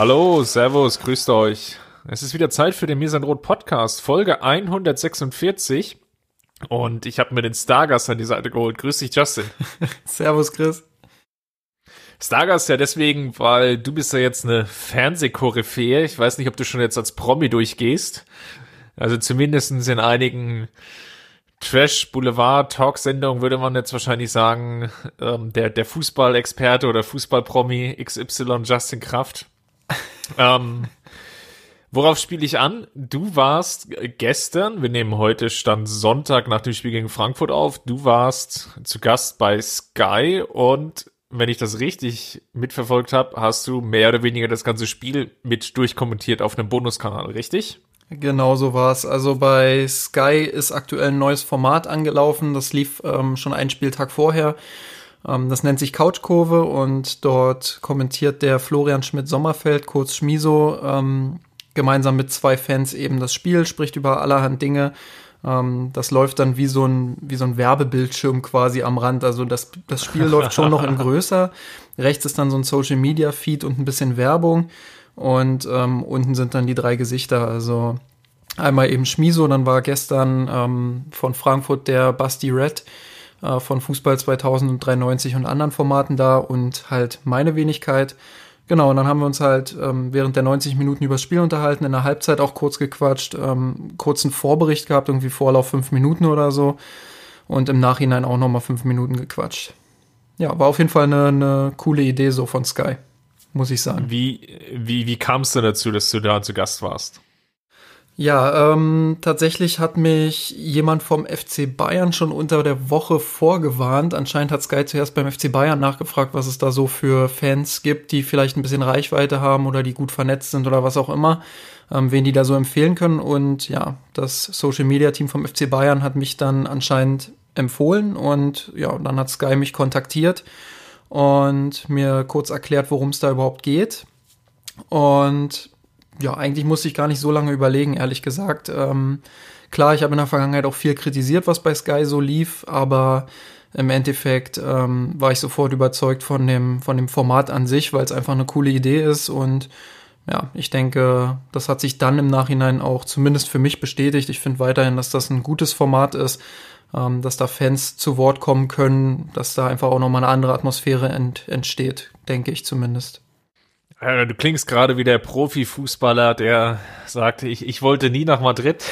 Hallo, Servus, grüßt euch. Es ist wieder Zeit für den Misanrot Podcast, Folge 146. Und ich habe mir den Stargast an die Seite geholt. Grüß dich, Justin. Servus, Chris. Stargast ja deswegen, weil du bist ja jetzt eine Fernsehkoryphäe. Ich weiß nicht, ob du schon jetzt als Promi durchgehst. Also zumindestens in einigen Trash Boulevard Talk-Sendungen würde man jetzt wahrscheinlich sagen, ähm, der, der Fußballexperte oder Fußballpromi XY Justin Kraft ähm, worauf spiele ich an? Du warst gestern, wir nehmen heute Stand Sonntag nach dem Spiel gegen Frankfurt auf, du warst zu Gast bei Sky und wenn ich das richtig mitverfolgt habe, hast du mehr oder weniger das ganze Spiel mit durchkommentiert auf einem Bonuskanal, richtig? Genau so war's. Also bei Sky ist aktuell ein neues Format angelaufen. Das lief ähm, schon einen Spieltag vorher. Ähm, das nennt sich Couchkurve und dort kommentiert der Florian Schmidt-Sommerfeld, kurz Schmiso, ähm, gemeinsam mit zwei Fans eben das Spiel, spricht über allerhand Dinge. Ähm, das läuft dann wie so ein, wie so ein Werbebildschirm quasi am Rand. Also das, das Spiel läuft schon noch in größer. Rechts ist dann so ein Social Media Feed und ein bisschen Werbung. Und ähm, unten sind dann die drei Gesichter. Also einmal eben Schmiso, dann war gestern ähm, von Frankfurt der Basti Red äh, von Fußball 2093 und anderen Formaten da und halt meine Wenigkeit. Genau, und dann haben wir uns halt ähm, während der 90 Minuten übers Spiel unterhalten, in der Halbzeit auch kurz gequatscht, ähm, kurzen Vorbericht gehabt, irgendwie Vorlauf fünf Minuten oder so und im Nachhinein auch nochmal fünf Minuten gequatscht. Ja, war auf jeden Fall eine, eine coole Idee so von Sky, muss ich sagen. Wie, wie, wie kam es denn dazu, dass du da zu Gast warst? Ja, ähm, tatsächlich hat mich jemand vom FC Bayern schon unter der Woche vorgewarnt. Anscheinend hat Sky zuerst beim FC Bayern nachgefragt, was es da so für Fans gibt, die vielleicht ein bisschen Reichweite haben oder die gut vernetzt sind oder was auch immer, ähm, wen die da so empfehlen können. Und ja, das Social Media Team vom FC Bayern hat mich dann anscheinend empfohlen und ja, dann hat Sky mich kontaktiert und mir kurz erklärt, worum es da überhaupt geht. Und ja, eigentlich musste ich gar nicht so lange überlegen, ehrlich gesagt. Ähm, klar, ich habe in der Vergangenheit auch viel kritisiert, was bei Sky so lief, aber im Endeffekt ähm, war ich sofort überzeugt von dem, von dem Format an sich, weil es einfach eine coole Idee ist und ja, ich denke, das hat sich dann im Nachhinein auch zumindest für mich bestätigt. Ich finde weiterhin, dass das ein gutes Format ist, ähm, dass da Fans zu Wort kommen können, dass da einfach auch nochmal eine andere Atmosphäre ent entsteht, denke ich zumindest. Du klingst gerade wie der Profifußballer, der sagte, ich, ich wollte nie nach Madrid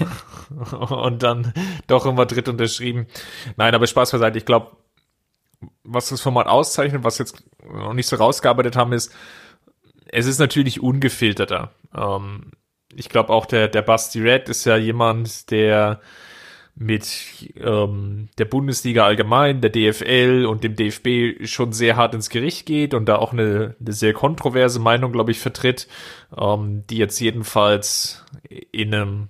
und dann doch in Madrid unterschrieben. Nein, aber Spaß beiseite. Ich glaube, was das Format auszeichnet, was jetzt noch nicht so rausgearbeitet haben, ist, es ist natürlich ungefilterter. Ähm, ich glaube auch der, der Basti Red ist ja jemand, der mit ähm, der Bundesliga allgemein, der DFL und dem DFB schon sehr hart ins Gericht geht und da auch eine, eine sehr kontroverse Meinung, glaube ich, vertritt, ähm, die jetzt jedenfalls in einem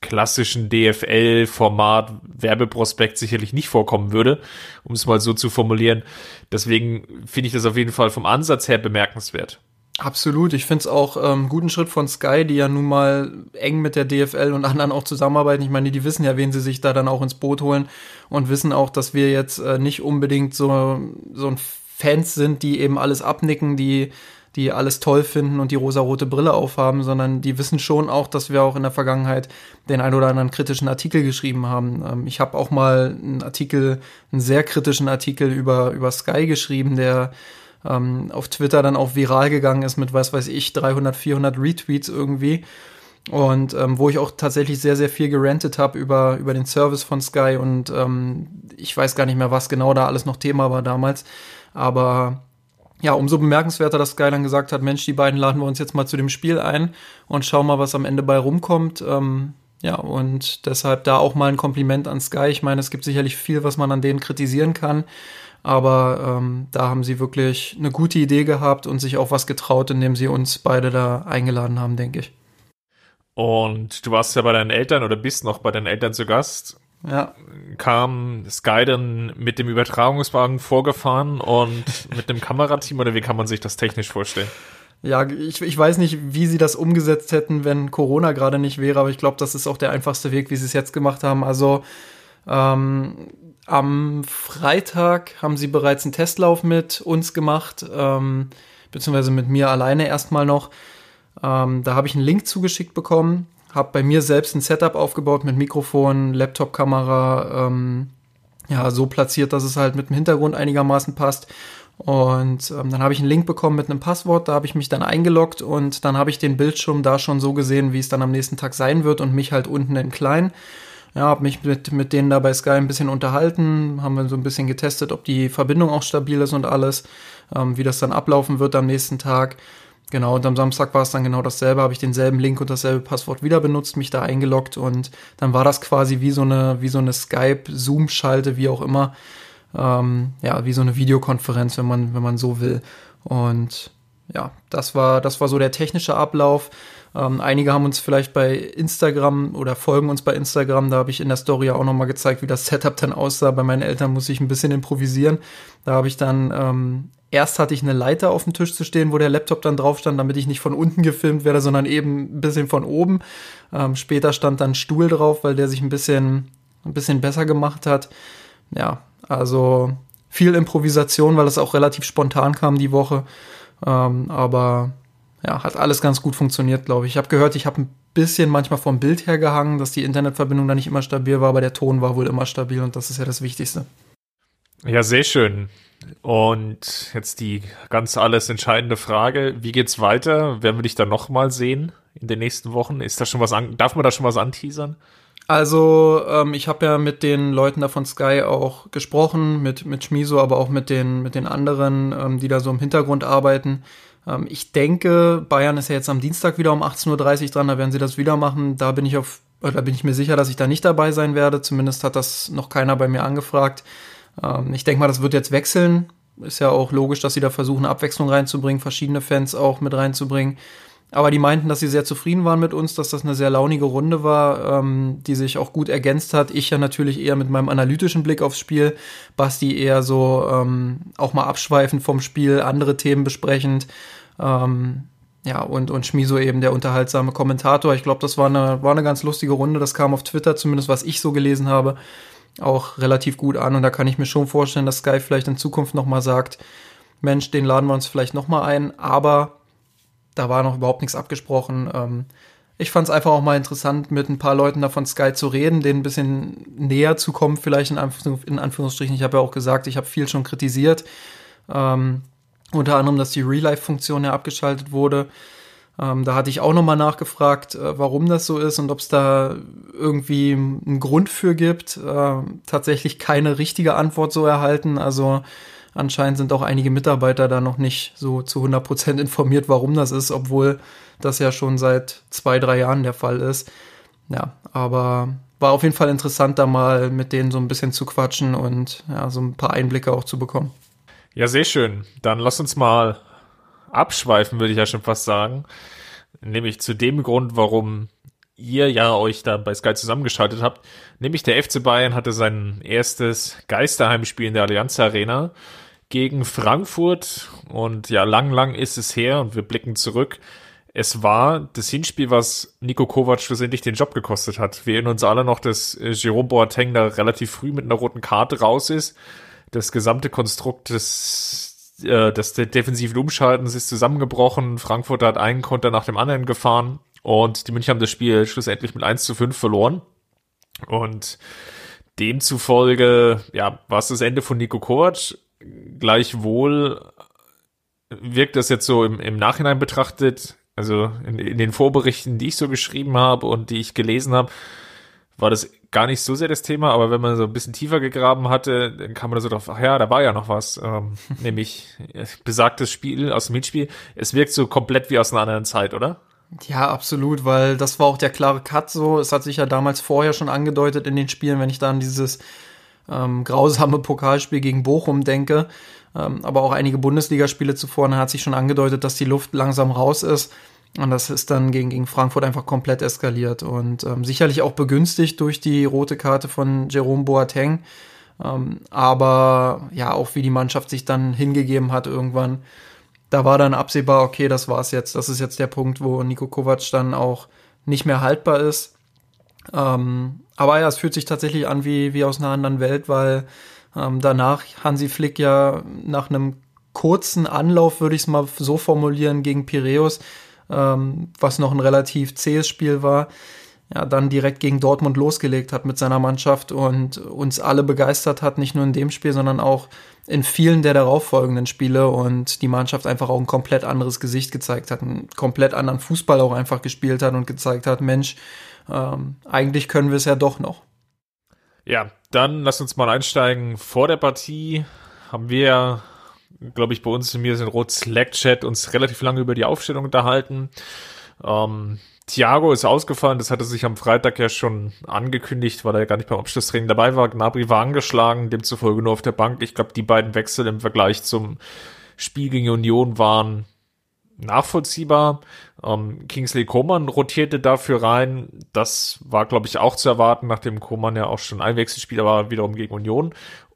klassischen DFL-Format Werbeprospekt sicherlich nicht vorkommen würde, um es mal so zu formulieren. Deswegen finde ich das auf jeden Fall vom Ansatz her bemerkenswert. Absolut. Ich finde es auch ähm, guten Schritt von Sky, die ja nun mal eng mit der DFL und anderen auch zusammenarbeiten. Ich meine, die wissen ja, wen sie sich da dann auch ins Boot holen und wissen auch, dass wir jetzt äh, nicht unbedingt so, so ein Fans sind, die eben alles abnicken, die, die alles toll finden und die rosarote Brille aufhaben, sondern die wissen schon auch, dass wir auch in der Vergangenheit den ein oder anderen kritischen Artikel geschrieben haben. Ähm, ich habe auch mal einen Artikel, einen sehr kritischen Artikel über, über Sky geschrieben, der ähm, auf Twitter dann auch viral gegangen ist mit, was weiß ich, 300, 400 Retweets irgendwie. Und ähm, wo ich auch tatsächlich sehr, sehr viel gerantet habe über, über den Service von Sky und ähm, ich weiß gar nicht mehr, was genau da alles noch Thema war damals. Aber ja, umso bemerkenswerter, dass Sky dann gesagt hat, Mensch, die beiden laden wir uns jetzt mal zu dem Spiel ein und schauen mal, was am Ende bei rumkommt. Ähm, ja, und deshalb da auch mal ein Kompliment an Sky. Ich meine, es gibt sicherlich viel, was man an denen kritisieren kann. Aber ähm, da haben sie wirklich eine gute Idee gehabt und sich auch was getraut, indem sie uns beide da eingeladen haben, denke ich. Und du warst ja bei deinen Eltern oder bist noch bei deinen Eltern zu Gast. Ja. Kam Sky dann mit dem Übertragungswagen vorgefahren und mit dem Kamerateam oder wie kann man sich das technisch vorstellen? Ja, ich, ich weiß nicht, wie sie das umgesetzt hätten, wenn Corona gerade nicht wäre, aber ich glaube, das ist auch der einfachste Weg, wie sie es jetzt gemacht haben. Also ähm, am Freitag haben sie bereits einen Testlauf mit uns gemacht, ähm, beziehungsweise mit mir alleine erstmal noch. Ähm, da habe ich einen Link zugeschickt bekommen, habe bei mir selbst ein Setup aufgebaut mit Mikrofon, Laptop-Kamera, ähm, ja, so platziert, dass es halt mit dem Hintergrund einigermaßen passt. Und ähm, dann habe ich einen Link bekommen mit einem Passwort, da habe ich mich dann eingeloggt und dann habe ich den Bildschirm da schon so gesehen, wie es dann am nächsten Tag sein wird und mich halt unten in klein. Ja, habe mich mit, mit denen da bei Sky ein bisschen unterhalten, haben wir so ein bisschen getestet, ob die Verbindung auch stabil ist und alles, ähm, wie das dann ablaufen wird am nächsten Tag. Genau, und am Samstag war es dann genau dasselbe, habe ich denselben Link und dasselbe Passwort wieder benutzt, mich da eingeloggt und dann war das quasi wie so eine, wie so eine Skype-Zoom-Schalte, wie auch immer. Ähm, ja, wie so eine Videokonferenz, wenn man, wenn man so will. Und ja, das war, das war so der technische Ablauf. Ähm, einige haben uns vielleicht bei Instagram oder folgen uns bei Instagram. Da habe ich in der Story auch nochmal gezeigt, wie das Setup dann aussah. Bei meinen Eltern muss ich ein bisschen improvisieren. Da habe ich dann, ähm, erst hatte ich eine Leiter auf dem Tisch zu stehen, wo der Laptop dann drauf stand, damit ich nicht von unten gefilmt werde, sondern eben ein bisschen von oben. Ähm, später stand dann Stuhl drauf, weil der sich ein bisschen, ein bisschen besser gemacht hat. Ja, also viel Improvisation, weil es auch relativ spontan kam die Woche. Ähm, aber ja, hat alles ganz gut funktioniert, glaube ich. Ich habe gehört, ich habe ein bisschen manchmal vom Bild her gehangen, dass die Internetverbindung da nicht immer stabil war, aber der Ton war wohl immer stabil und das ist ja das Wichtigste. Ja, sehr schön. Und jetzt die ganz alles entscheidende Frage: Wie geht's weiter? Werden wir dich dann nochmal sehen in den nächsten Wochen? Ist da schon was an, darf man da schon was anteasern? Also, ähm, ich habe ja mit den Leuten da von Sky auch gesprochen, mit, mit Schmiso, aber auch mit den, mit den anderen, ähm, die da so im Hintergrund arbeiten. Ähm, ich denke, Bayern ist ja jetzt am Dienstag wieder um 18.30 Uhr dran, da werden sie das wieder machen. Da bin ich auf, da bin ich mir sicher, dass ich da nicht dabei sein werde. Zumindest hat das noch keiner bei mir angefragt. Ähm, ich denke mal, das wird jetzt wechseln. Ist ja auch logisch, dass sie da versuchen, Abwechslung reinzubringen, verschiedene Fans auch mit reinzubringen. Aber die meinten, dass sie sehr zufrieden waren mit uns, dass das eine sehr launige Runde war, ähm, die sich auch gut ergänzt hat. Ich ja natürlich eher mit meinem analytischen Blick aufs Spiel, Basti eher so ähm, auch mal abschweifend vom Spiel, andere Themen besprechend. Ähm, ja, und, und Schmiso eben der unterhaltsame Kommentator. Ich glaube, das war eine, war eine ganz lustige Runde. Das kam auf Twitter, zumindest was ich so gelesen habe, auch relativ gut an. Und da kann ich mir schon vorstellen, dass Sky vielleicht in Zukunft nochmal sagt, Mensch, den laden wir uns vielleicht nochmal ein. Aber da war noch überhaupt nichts abgesprochen. Ähm, ich fand es einfach auch mal interessant, mit ein paar Leuten da von Sky zu reden, denen ein bisschen näher zu kommen, vielleicht in, Anführungs in Anführungsstrichen. Ich habe ja auch gesagt, ich habe viel schon kritisiert. Ähm, unter anderem, dass die Real-Life-Funktion ja abgeschaltet wurde. Ähm, da hatte ich auch nochmal nachgefragt, äh, warum das so ist und ob es da irgendwie einen Grund für gibt. Äh, tatsächlich keine richtige Antwort so erhalten. Also Anscheinend sind auch einige Mitarbeiter da noch nicht so zu 100 Prozent informiert, warum das ist, obwohl das ja schon seit zwei, drei Jahren der Fall ist. Ja, aber war auf jeden Fall interessant, da mal mit denen so ein bisschen zu quatschen und ja, so ein paar Einblicke auch zu bekommen. Ja, sehr schön. Dann lass uns mal abschweifen, würde ich ja schon fast sagen. Nämlich zu dem Grund, warum ihr ja euch da bei Sky zusammengeschaltet habt. Nämlich der FC Bayern hatte sein erstes Geisterheimspiel in der Allianz Arena gegen Frankfurt und ja, lang, lang ist es her und wir blicken zurück. Es war das Hinspiel, was Nico Kovac schlussendlich den Job gekostet hat. Wir erinnern uns alle noch, dass äh, Jerome Boateng da relativ früh mit einer roten Karte raus ist. Das gesamte Konstrukt des, äh, des defensiven Umschaltens ist zusammengebrochen. Frankfurt hat einen Konter nach dem anderen gefahren und die München haben das Spiel schlussendlich mit 1 zu 5 verloren. Und demzufolge, ja, war es das Ende von Nico Kovac. Gleichwohl wirkt das jetzt so im, im Nachhinein betrachtet, also in, in, den Vorberichten, die ich so geschrieben habe und die ich gelesen habe, war das gar nicht so sehr das Thema, aber wenn man so ein bisschen tiefer gegraben hatte, dann kam man so drauf, ach ja, da war ja noch was, ähm, nämlich besagtes Spiel aus dem Hinspiel. Es wirkt so komplett wie aus einer anderen Zeit, oder? Ja, absolut, weil das war auch der klare Cut so. Es hat sich ja damals vorher schon angedeutet in den Spielen, wenn ich da an dieses ähm, grausame Pokalspiel gegen Bochum denke, ähm, aber auch einige Bundesligaspiele zuvor, da hat sich schon angedeutet, dass die Luft langsam raus ist. Und das ist dann gegen, gegen Frankfurt einfach komplett eskaliert und ähm, sicherlich auch begünstigt durch die rote Karte von Jerome Boateng. Ähm, aber ja, auch wie die Mannschaft sich dann hingegeben hat irgendwann, da war dann absehbar, okay, das war's jetzt. Das ist jetzt der Punkt, wo Nico Kovac dann auch nicht mehr haltbar ist. Ähm, aber ja, es fühlt sich tatsächlich an wie, wie aus einer anderen Welt, weil ähm, danach Hansi Flick ja nach einem kurzen Anlauf, würde ich es mal so formulieren, gegen Piräus, ähm, was noch ein relativ zähes Spiel war, ja, dann direkt gegen Dortmund losgelegt hat mit seiner Mannschaft und uns alle begeistert hat, nicht nur in dem Spiel, sondern auch in vielen der darauffolgenden Spiele und die Mannschaft einfach auch ein komplett anderes Gesicht gezeigt hat, einen komplett anderen Fußball auch einfach gespielt hat und gezeigt hat, Mensch, ähm, eigentlich können wir es ja doch noch. Ja, dann lass uns mal einsteigen. Vor der Partie haben wir, glaube ich, bei uns in mir sind Rot Slack Chat uns relativ lange über die Aufstellung unterhalten. Ähm, Thiago ist ausgefallen, das hatte sich am Freitag ja schon angekündigt, weil er ja gar nicht beim Abschlusstraining dabei war. Gnabry war angeschlagen, demzufolge nur auf der Bank. Ich glaube, die beiden Wechsel im Vergleich zum Spiel gegen Union waren nachvollziehbar. Ähm, Kingsley Coman rotierte dafür rein. Das war, glaube ich, auch zu erwarten, nachdem Coman ja auch schon ein Wechselspieler war, wiederum gegen Union.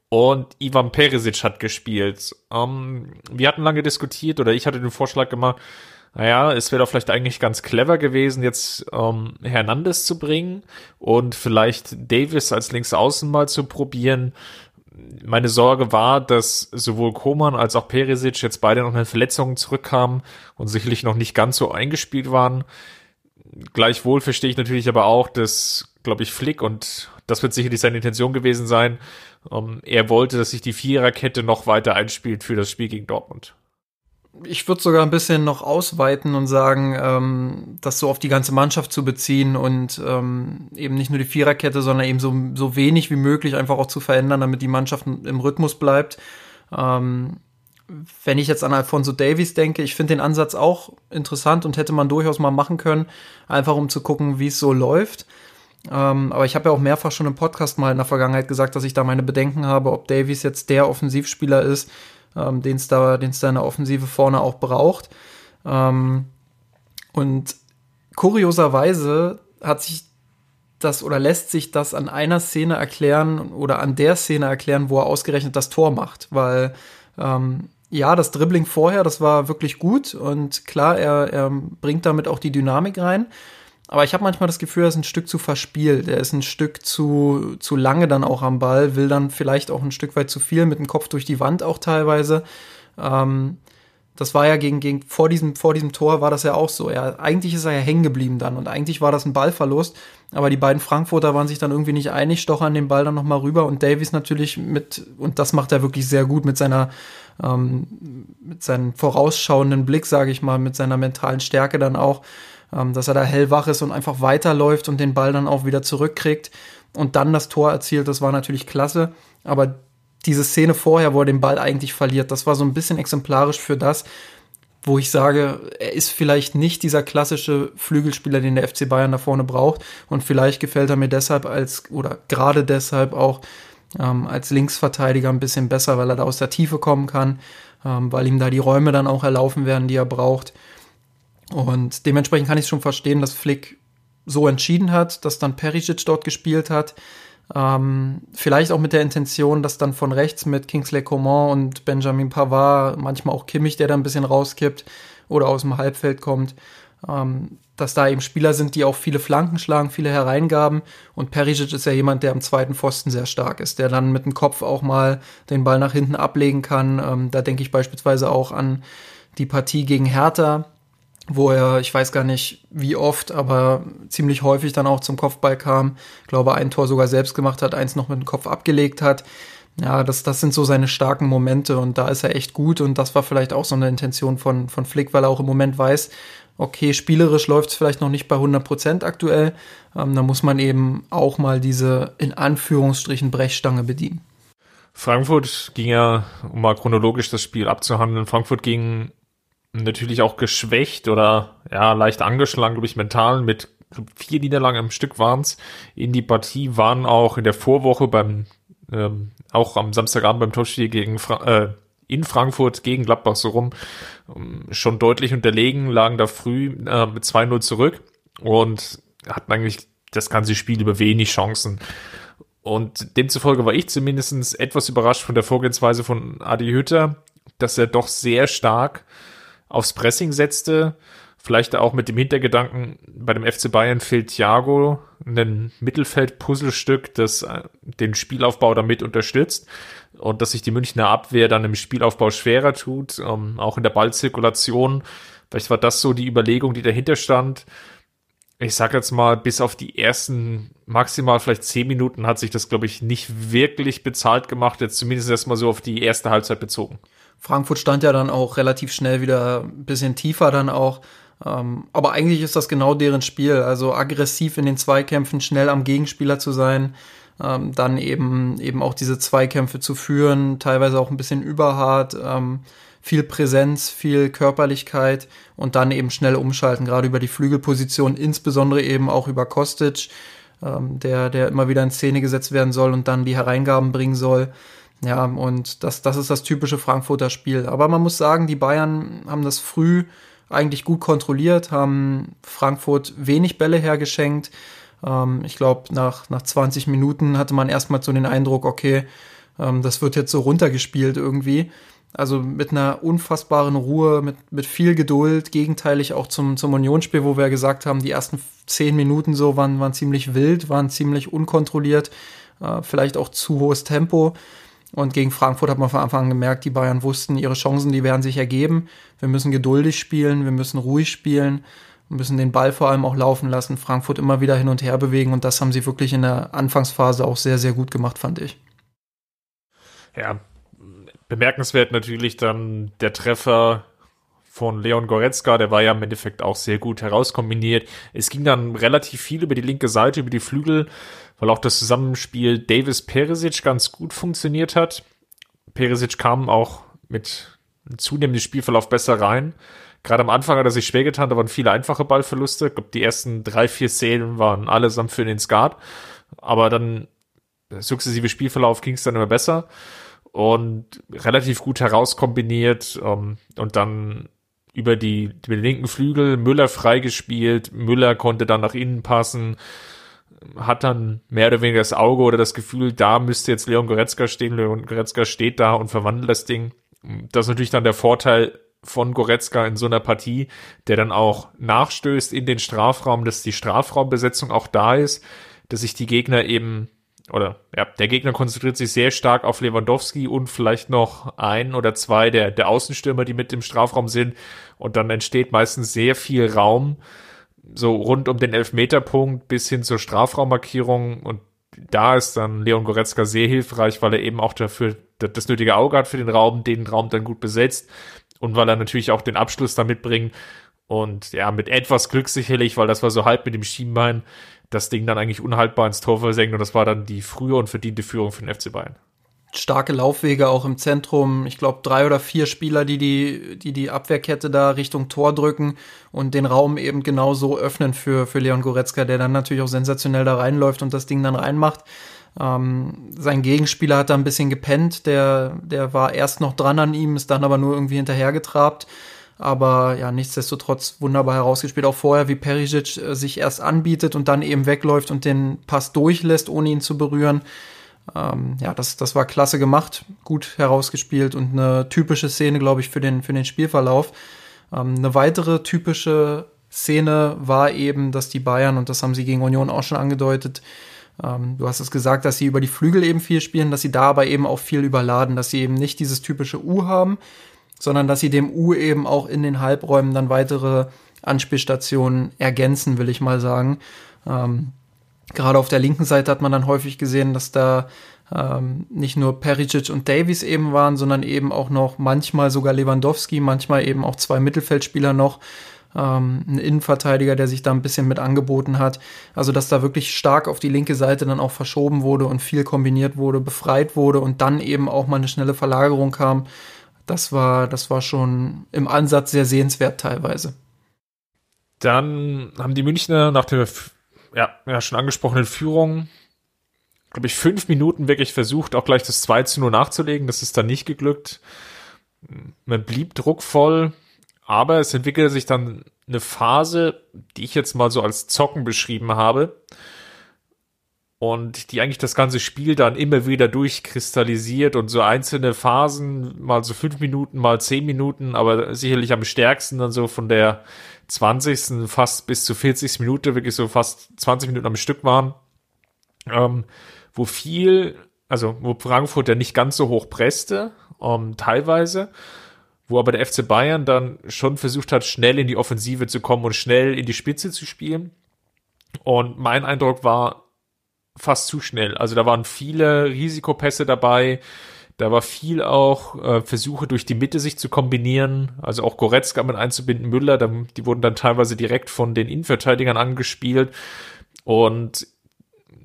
Und Ivan Perisic hat gespielt. Ähm, wir hatten lange diskutiert oder ich hatte den Vorschlag gemacht, naja, es wäre doch vielleicht eigentlich ganz clever gewesen, jetzt ähm, Hernandez zu bringen und vielleicht Davis als Linksaußen mal zu probieren. Meine Sorge war, dass sowohl Koman als auch Perisic jetzt beide noch mit Verletzungen zurückkamen und sicherlich noch nicht ganz so eingespielt waren. Gleichwohl verstehe ich natürlich aber auch, dass, glaube ich, Flick und das wird sicherlich seine Intention gewesen sein. Ähm, er wollte, dass sich die Viererkette noch weiter einspielt für das Spiel gegen Dortmund ich würde sogar ein bisschen noch ausweiten und sagen, ähm, das so auf die ganze Mannschaft zu beziehen und ähm, eben nicht nur die Viererkette, sondern eben so, so wenig wie möglich einfach auch zu verändern, damit die Mannschaft im Rhythmus bleibt. Ähm, wenn ich jetzt an Alfonso Davies denke, ich finde den Ansatz auch interessant und hätte man durchaus mal machen können, einfach um zu gucken, wie es so läuft. Ähm, aber ich habe ja auch mehrfach schon im Podcast mal in der Vergangenheit gesagt, dass ich da meine Bedenken habe, ob Davies jetzt der Offensivspieler ist, ähm, den es da, den's da in der Offensive vorne auch braucht. Ähm, und kurioserweise hat sich das oder lässt sich das an einer Szene erklären oder an der Szene erklären, wo er ausgerechnet das Tor macht, weil ähm, ja, das Dribbling vorher, das war wirklich gut und klar, er, er bringt damit auch die Dynamik rein. Aber ich habe manchmal das Gefühl, er ist ein Stück zu verspielt. Er ist ein Stück zu, zu lange dann auch am Ball, will dann vielleicht auch ein Stück weit zu viel mit dem Kopf durch die Wand auch teilweise. Ähm, das war ja gegen, gegen vor diesem, vor diesem Tor war das ja auch so. Er, eigentlich ist er ja hängen geblieben dann und eigentlich war das ein Ballverlust. Aber die beiden Frankfurter waren sich dann irgendwie nicht einig, stochern den Ball dann nochmal rüber und Davies natürlich mit, und das macht er wirklich sehr gut mit seiner, ähm, mit seinem vorausschauenden Blick, sage ich mal, mit seiner mentalen Stärke dann auch ähm, dass er da hellwach ist und einfach weiterläuft und den Ball dann auch wieder zurückkriegt und dann das Tor erzielt. Das war natürlich klasse. Aber diese Szene vorher, wo er den Ball eigentlich verliert, das war so ein bisschen exemplarisch für das, wo ich sage, er ist vielleicht nicht dieser klassische Flügelspieler, den der FC Bayern da vorne braucht. Und vielleicht gefällt er mir deshalb als, oder gerade deshalb auch ähm, als Linksverteidiger ein bisschen besser, weil er da aus der Tiefe kommen kann, ähm, weil ihm da die Räume dann auch erlaufen werden, die er braucht. Und dementsprechend kann ich schon verstehen, dass Flick so entschieden hat, dass dann Perisic dort gespielt hat. Ähm, vielleicht auch mit der Intention, dass dann von rechts mit Kingsley Coman und Benjamin Pavard, manchmal auch Kimmich, der da ein bisschen rauskippt oder aus dem Halbfeld kommt, ähm, dass da eben Spieler sind, die auch viele Flanken schlagen, viele Hereingaben. Und Perisic ist ja jemand, der am zweiten Pfosten sehr stark ist, der dann mit dem Kopf auch mal den Ball nach hinten ablegen kann. Ähm, da denke ich beispielsweise auch an die Partie gegen Hertha, wo er, ich weiß gar nicht wie oft, aber ziemlich häufig dann auch zum Kopfball kam. Ich glaube, ein Tor sogar selbst gemacht hat, eins noch mit dem Kopf abgelegt hat. Ja, das, das sind so seine starken Momente und da ist er echt gut und das war vielleicht auch so eine Intention von, von Flick, weil er auch im Moment weiß, okay, spielerisch läuft es vielleicht noch nicht bei 100 Prozent aktuell. Ähm, da muss man eben auch mal diese in Anführungsstrichen Brechstange bedienen. Frankfurt ging ja, um mal chronologisch das Spiel abzuhandeln, Frankfurt ging natürlich auch geschwächt oder ja, leicht angeschlagen, glaube ich, mental mit vier Niederlagen im Stück waren's in die Partie, waren auch in der Vorwoche beim ähm, auch am Samstagabend beim Topspiel gegen Fra äh, in Frankfurt gegen Gladbach so rum ähm, schon deutlich unterlegen, lagen da früh äh, mit 2-0 zurück und hatten eigentlich das ganze Spiel über wenig Chancen. Und demzufolge war ich zumindest etwas überrascht von der Vorgehensweise von Adi Hütter, dass er doch sehr stark aufs Pressing setzte. Vielleicht auch mit dem Hintergedanken, bei dem FC Bayern fehlt Thiago ein Mittelfeld-Puzzlestück, das äh, den Spielaufbau damit unterstützt und dass sich die Münchner Abwehr dann im Spielaufbau schwerer tut, ähm, auch in der Ballzirkulation. Vielleicht war das so die Überlegung, die dahinter stand ich sag jetzt mal, bis auf die ersten maximal vielleicht zehn Minuten hat sich das, glaube ich, nicht wirklich bezahlt gemacht. Jetzt zumindest erstmal so auf die erste Halbzeit bezogen. Frankfurt stand ja dann auch relativ schnell wieder ein bisschen tiefer dann auch. Ähm, aber eigentlich ist das genau deren Spiel. Also aggressiv in den Zweikämpfen, schnell am Gegenspieler zu sein, ähm, dann eben, eben auch diese Zweikämpfe zu führen, teilweise auch ein bisschen überhart. Ähm, viel Präsenz, viel Körperlichkeit und dann eben schnell umschalten, gerade über die Flügelposition, insbesondere eben auch über Kostic, ähm, der, der immer wieder in Szene gesetzt werden soll und dann die Hereingaben bringen soll. Ja, und das, das ist das typische Frankfurter Spiel. Aber man muss sagen, die Bayern haben das früh eigentlich gut kontrolliert, haben Frankfurt wenig Bälle hergeschenkt. Ähm, ich glaube, nach, nach 20 Minuten hatte man erstmal so den Eindruck, okay, ähm, das wird jetzt so runtergespielt irgendwie. Also mit einer unfassbaren Ruhe, mit, mit viel Geduld, gegenteilig auch zum, zum Unionsspiel, wo wir gesagt haben, die ersten zehn Minuten so waren, waren ziemlich wild, waren ziemlich unkontrolliert, äh, vielleicht auch zu hohes Tempo. Und gegen Frankfurt hat man von Anfang an gemerkt, die Bayern wussten, ihre Chancen, die werden sich ergeben. Wir müssen geduldig spielen, wir müssen ruhig spielen, wir müssen den Ball vor allem auch laufen lassen, Frankfurt immer wieder hin und her bewegen. Und das haben sie wirklich in der Anfangsphase auch sehr, sehr gut gemacht, fand ich. Ja, Bemerkenswert natürlich dann der Treffer von Leon Goretzka, der war ja im Endeffekt auch sehr gut herauskombiniert. Es ging dann relativ viel über die linke Seite, über die Flügel, weil auch das Zusammenspiel Davis-Perisic ganz gut funktioniert hat. Perisic kam auch mit zunehmendem Spielverlauf besser rein. Gerade am Anfang hat er sich schwer getan, da waren viele einfache Ballverluste. Ich glaube, die ersten drei, vier Szenen waren allesamt für den Skat. Aber dann sukzessive Spielverlauf ging es dann immer besser und relativ gut herauskombiniert ähm, und dann über die, den linken Flügel Müller freigespielt. Müller konnte dann nach innen passen, hat dann mehr oder weniger das Auge oder das Gefühl, da müsste jetzt Leon Goretzka stehen. Leon Goretzka steht da und verwandelt das Ding. Das ist natürlich dann der Vorteil von Goretzka in so einer Partie, der dann auch nachstößt in den Strafraum, dass die Strafraumbesetzung auch da ist, dass sich die Gegner eben oder ja, der Gegner konzentriert sich sehr stark auf Lewandowski und vielleicht noch ein oder zwei der, der Außenstürmer, die mit im Strafraum sind. Und dann entsteht meistens sehr viel Raum, so rund um den Elfmeterpunkt bis hin zur Strafraummarkierung. Und da ist dann Leon Goretzka sehr hilfreich, weil er eben auch dafür das nötige Auge hat für den Raum, den Raum dann gut besetzt und weil er natürlich auch den Abschluss da mitbringt. Und ja, mit etwas Glück sicherlich, weil das war so halb mit dem Schienbein, das Ding dann eigentlich unhaltbar ins Tor versenkt und das war dann die frühe und verdiente Führung für den FC Bayern. Starke Laufwege auch im Zentrum. Ich glaube, drei oder vier Spieler, die die, die die Abwehrkette da Richtung Tor drücken und den Raum eben genau so öffnen für, für Leon Goretzka, der dann natürlich auch sensationell da reinläuft und das Ding dann reinmacht. Ähm, sein Gegenspieler hat da ein bisschen gepennt, der, der war erst noch dran an ihm, ist dann aber nur irgendwie hinterhergetrabt. Aber ja, nichtsdestotrotz wunderbar herausgespielt. Auch vorher, wie Perisic äh, sich erst anbietet und dann eben wegläuft und den Pass durchlässt, ohne ihn zu berühren. Ähm, ja, das, das war klasse gemacht, gut herausgespielt und eine typische Szene, glaube ich, für den, für den Spielverlauf. Ähm, eine weitere typische Szene war eben, dass die Bayern, und das haben sie gegen Union auch schon angedeutet, ähm, du hast es gesagt, dass sie über die Flügel eben viel spielen, dass sie da aber eben auch viel überladen, dass sie eben nicht dieses typische U haben, sondern dass sie dem U eben auch in den Halbräumen dann weitere Anspielstationen ergänzen, will ich mal sagen. Ähm, gerade auf der linken Seite hat man dann häufig gesehen, dass da ähm, nicht nur Pericic und Davies eben waren, sondern eben auch noch manchmal sogar Lewandowski, manchmal eben auch zwei Mittelfeldspieler noch, ähm, ein Innenverteidiger, der sich da ein bisschen mit angeboten hat. Also dass da wirklich stark auf die linke Seite dann auch verschoben wurde und viel kombiniert wurde, befreit wurde und dann eben auch mal eine schnelle Verlagerung kam das war, das war schon im Ansatz sehr sehenswert teilweise. Dann haben die Münchner nach der ja, ja schon angesprochenen Führung glaube ich, fünf Minuten wirklich versucht, auch gleich das 2 zu 0 nachzulegen. Das ist dann nicht geglückt. Man blieb druckvoll, aber es entwickelte sich dann eine Phase, die ich jetzt mal so als Zocken beschrieben habe. Und die eigentlich das ganze Spiel dann immer wieder durchkristallisiert und so einzelne Phasen, mal so fünf Minuten, mal zehn Minuten, aber sicherlich am stärksten dann so von der 20. fast bis zur 40. Minute, wirklich so fast 20 Minuten am Stück waren, ähm, wo viel, also wo Frankfurt ja nicht ganz so hoch presste, ähm, teilweise, wo aber der FC Bayern dann schon versucht hat, schnell in die Offensive zu kommen und schnell in die Spitze zu spielen. Und mein Eindruck war fast zu schnell. Also da waren viele Risikopässe dabei. Da war viel auch äh, Versuche durch die Mitte sich zu kombinieren, also auch Goretzka mit einzubinden, Müller, dann, die wurden dann teilweise direkt von den Innenverteidigern angespielt und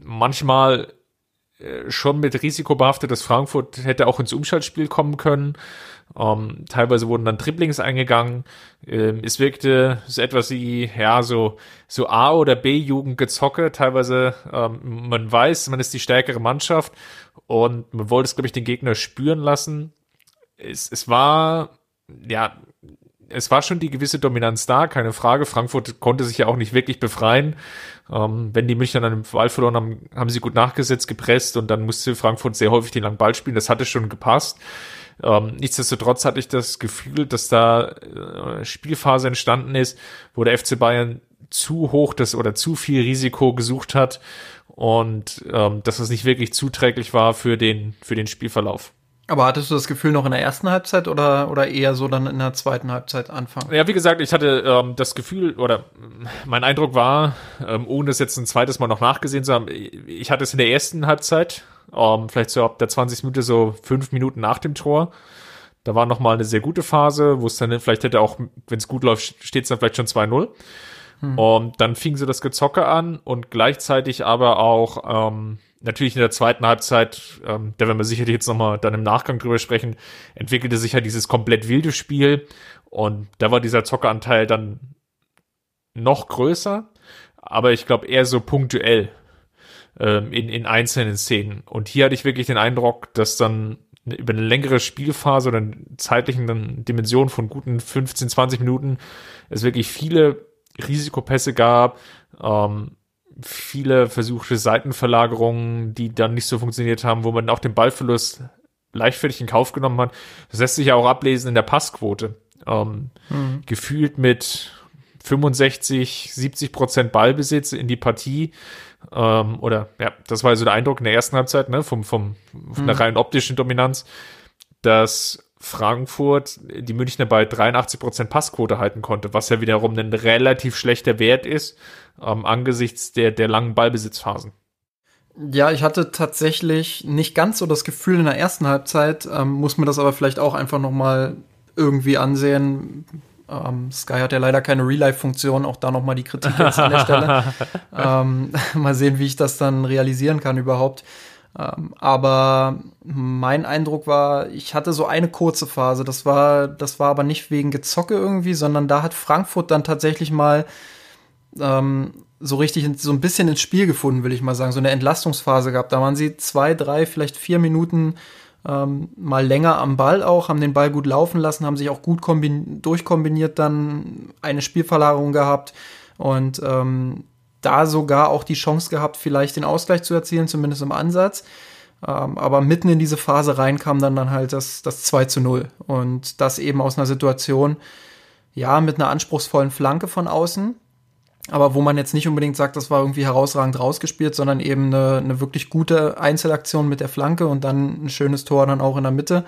manchmal äh, schon mit Risiko behaftet, dass Frankfurt hätte auch ins Umschaltspiel kommen können. Ähm, teilweise wurden dann Dribblings eingegangen. Ähm, es wirkte so etwas wie, ja, so, so A- oder B-Jugend gezocke. Teilweise, ähm, man weiß, man ist die stärkere Mannschaft und man wollte es, glaube ich, den Gegner spüren lassen. Es, es war, ja, es war schon die gewisse Dominanz da, keine Frage. Frankfurt konnte sich ja auch nicht wirklich befreien. Ähm, wenn die Münchner dann im Ball verloren haben, haben sie gut nachgesetzt, gepresst und dann musste Frankfurt sehr häufig den langen Ball spielen. Das hatte schon gepasst. Ähm, nichtsdestotrotz hatte ich das Gefühl, dass da äh, Spielphase entstanden ist, wo der FC Bayern zu hoch das oder zu viel Risiko gesucht hat und ähm, dass es nicht wirklich zuträglich war für den, für den Spielverlauf. Aber hattest du das Gefühl noch in der ersten Halbzeit oder, oder eher so dann in der zweiten Halbzeit anfangen? Ja, wie gesagt, ich hatte ähm, das Gefühl oder mein Eindruck war, ähm, ohne es jetzt ein zweites Mal noch nachgesehen zu haben, ich hatte es in der ersten Halbzeit, ähm, vielleicht so ab der 20 Minute, so fünf Minuten nach dem Tor. Da war noch mal eine sehr gute Phase, wo es dann vielleicht hätte auch, wenn es gut läuft, steht es dann vielleicht schon 2-0. Hm. Und dann fing so das Gezocke an und gleichzeitig aber auch ähm, natürlich in der zweiten Halbzeit, ähm, da werden wir sicherlich jetzt nochmal dann im Nachgang drüber sprechen, entwickelte sich ja dieses komplett wilde Spiel und da war dieser Zockeranteil dann noch größer, aber ich glaube eher so punktuell ähm, in, in einzelnen Szenen. Und hier hatte ich wirklich den Eindruck, dass dann über eine längere Spielphase oder eine zeitlichen Dimension von guten 15, 20 Minuten es wirklich viele Risikopässe gab, ähm, viele versuchte Seitenverlagerungen, die dann nicht so funktioniert haben, wo man auch den Ballverlust leichtfertig in Kauf genommen hat. Das lässt sich ja auch ablesen in der Passquote. Ähm, mhm. Gefühlt mit 65, 70 Prozent Ballbesitz in die Partie. Ähm, oder ja, das war so der Eindruck in der ersten Halbzeit, ne, vom, vom, von mhm. der rein optischen Dominanz, dass Frankfurt die Münchner bei 83 Prozent Passquote halten konnte, was ja wiederum ein relativ schlechter Wert ist ähm, angesichts der, der langen Ballbesitzphasen. Ja, ich hatte tatsächlich nicht ganz so das Gefühl in der ersten Halbzeit, ähm, muss mir das aber vielleicht auch einfach noch mal irgendwie ansehen. Ähm, Sky hat ja leider keine Real-Life-Funktion, auch da noch mal die Kritik jetzt an der Stelle. ähm, mal sehen, wie ich das dann realisieren kann überhaupt. Ähm, aber mein Eindruck war, ich hatte so eine kurze Phase. Das war, das war aber nicht wegen Gezocke irgendwie, sondern da hat Frankfurt dann tatsächlich mal ähm, so richtig so ein bisschen ins Spiel gefunden, will ich mal sagen. So eine Entlastungsphase gehabt. Da waren sie zwei, drei, vielleicht vier Minuten ähm, mal länger am Ball auch, haben den Ball gut laufen lassen, haben sich auch gut durchkombiniert, dann eine Spielverlagerung gehabt und ähm, da sogar auch die Chance gehabt, vielleicht den Ausgleich zu erzielen, zumindest im Ansatz. Ähm, aber mitten in diese Phase rein kam dann, dann halt das, das 2 zu 0. Und das eben aus einer Situation, ja, mit einer anspruchsvollen Flanke von außen, aber wo man jetzt nicht unbedingt sagt, das war irgendwie herausragend rausgespielt, sondern eben eine, eine wirklich gute Einzelaktion mit der Flanke und dann ein schönes Tor dann auch in der Mitte.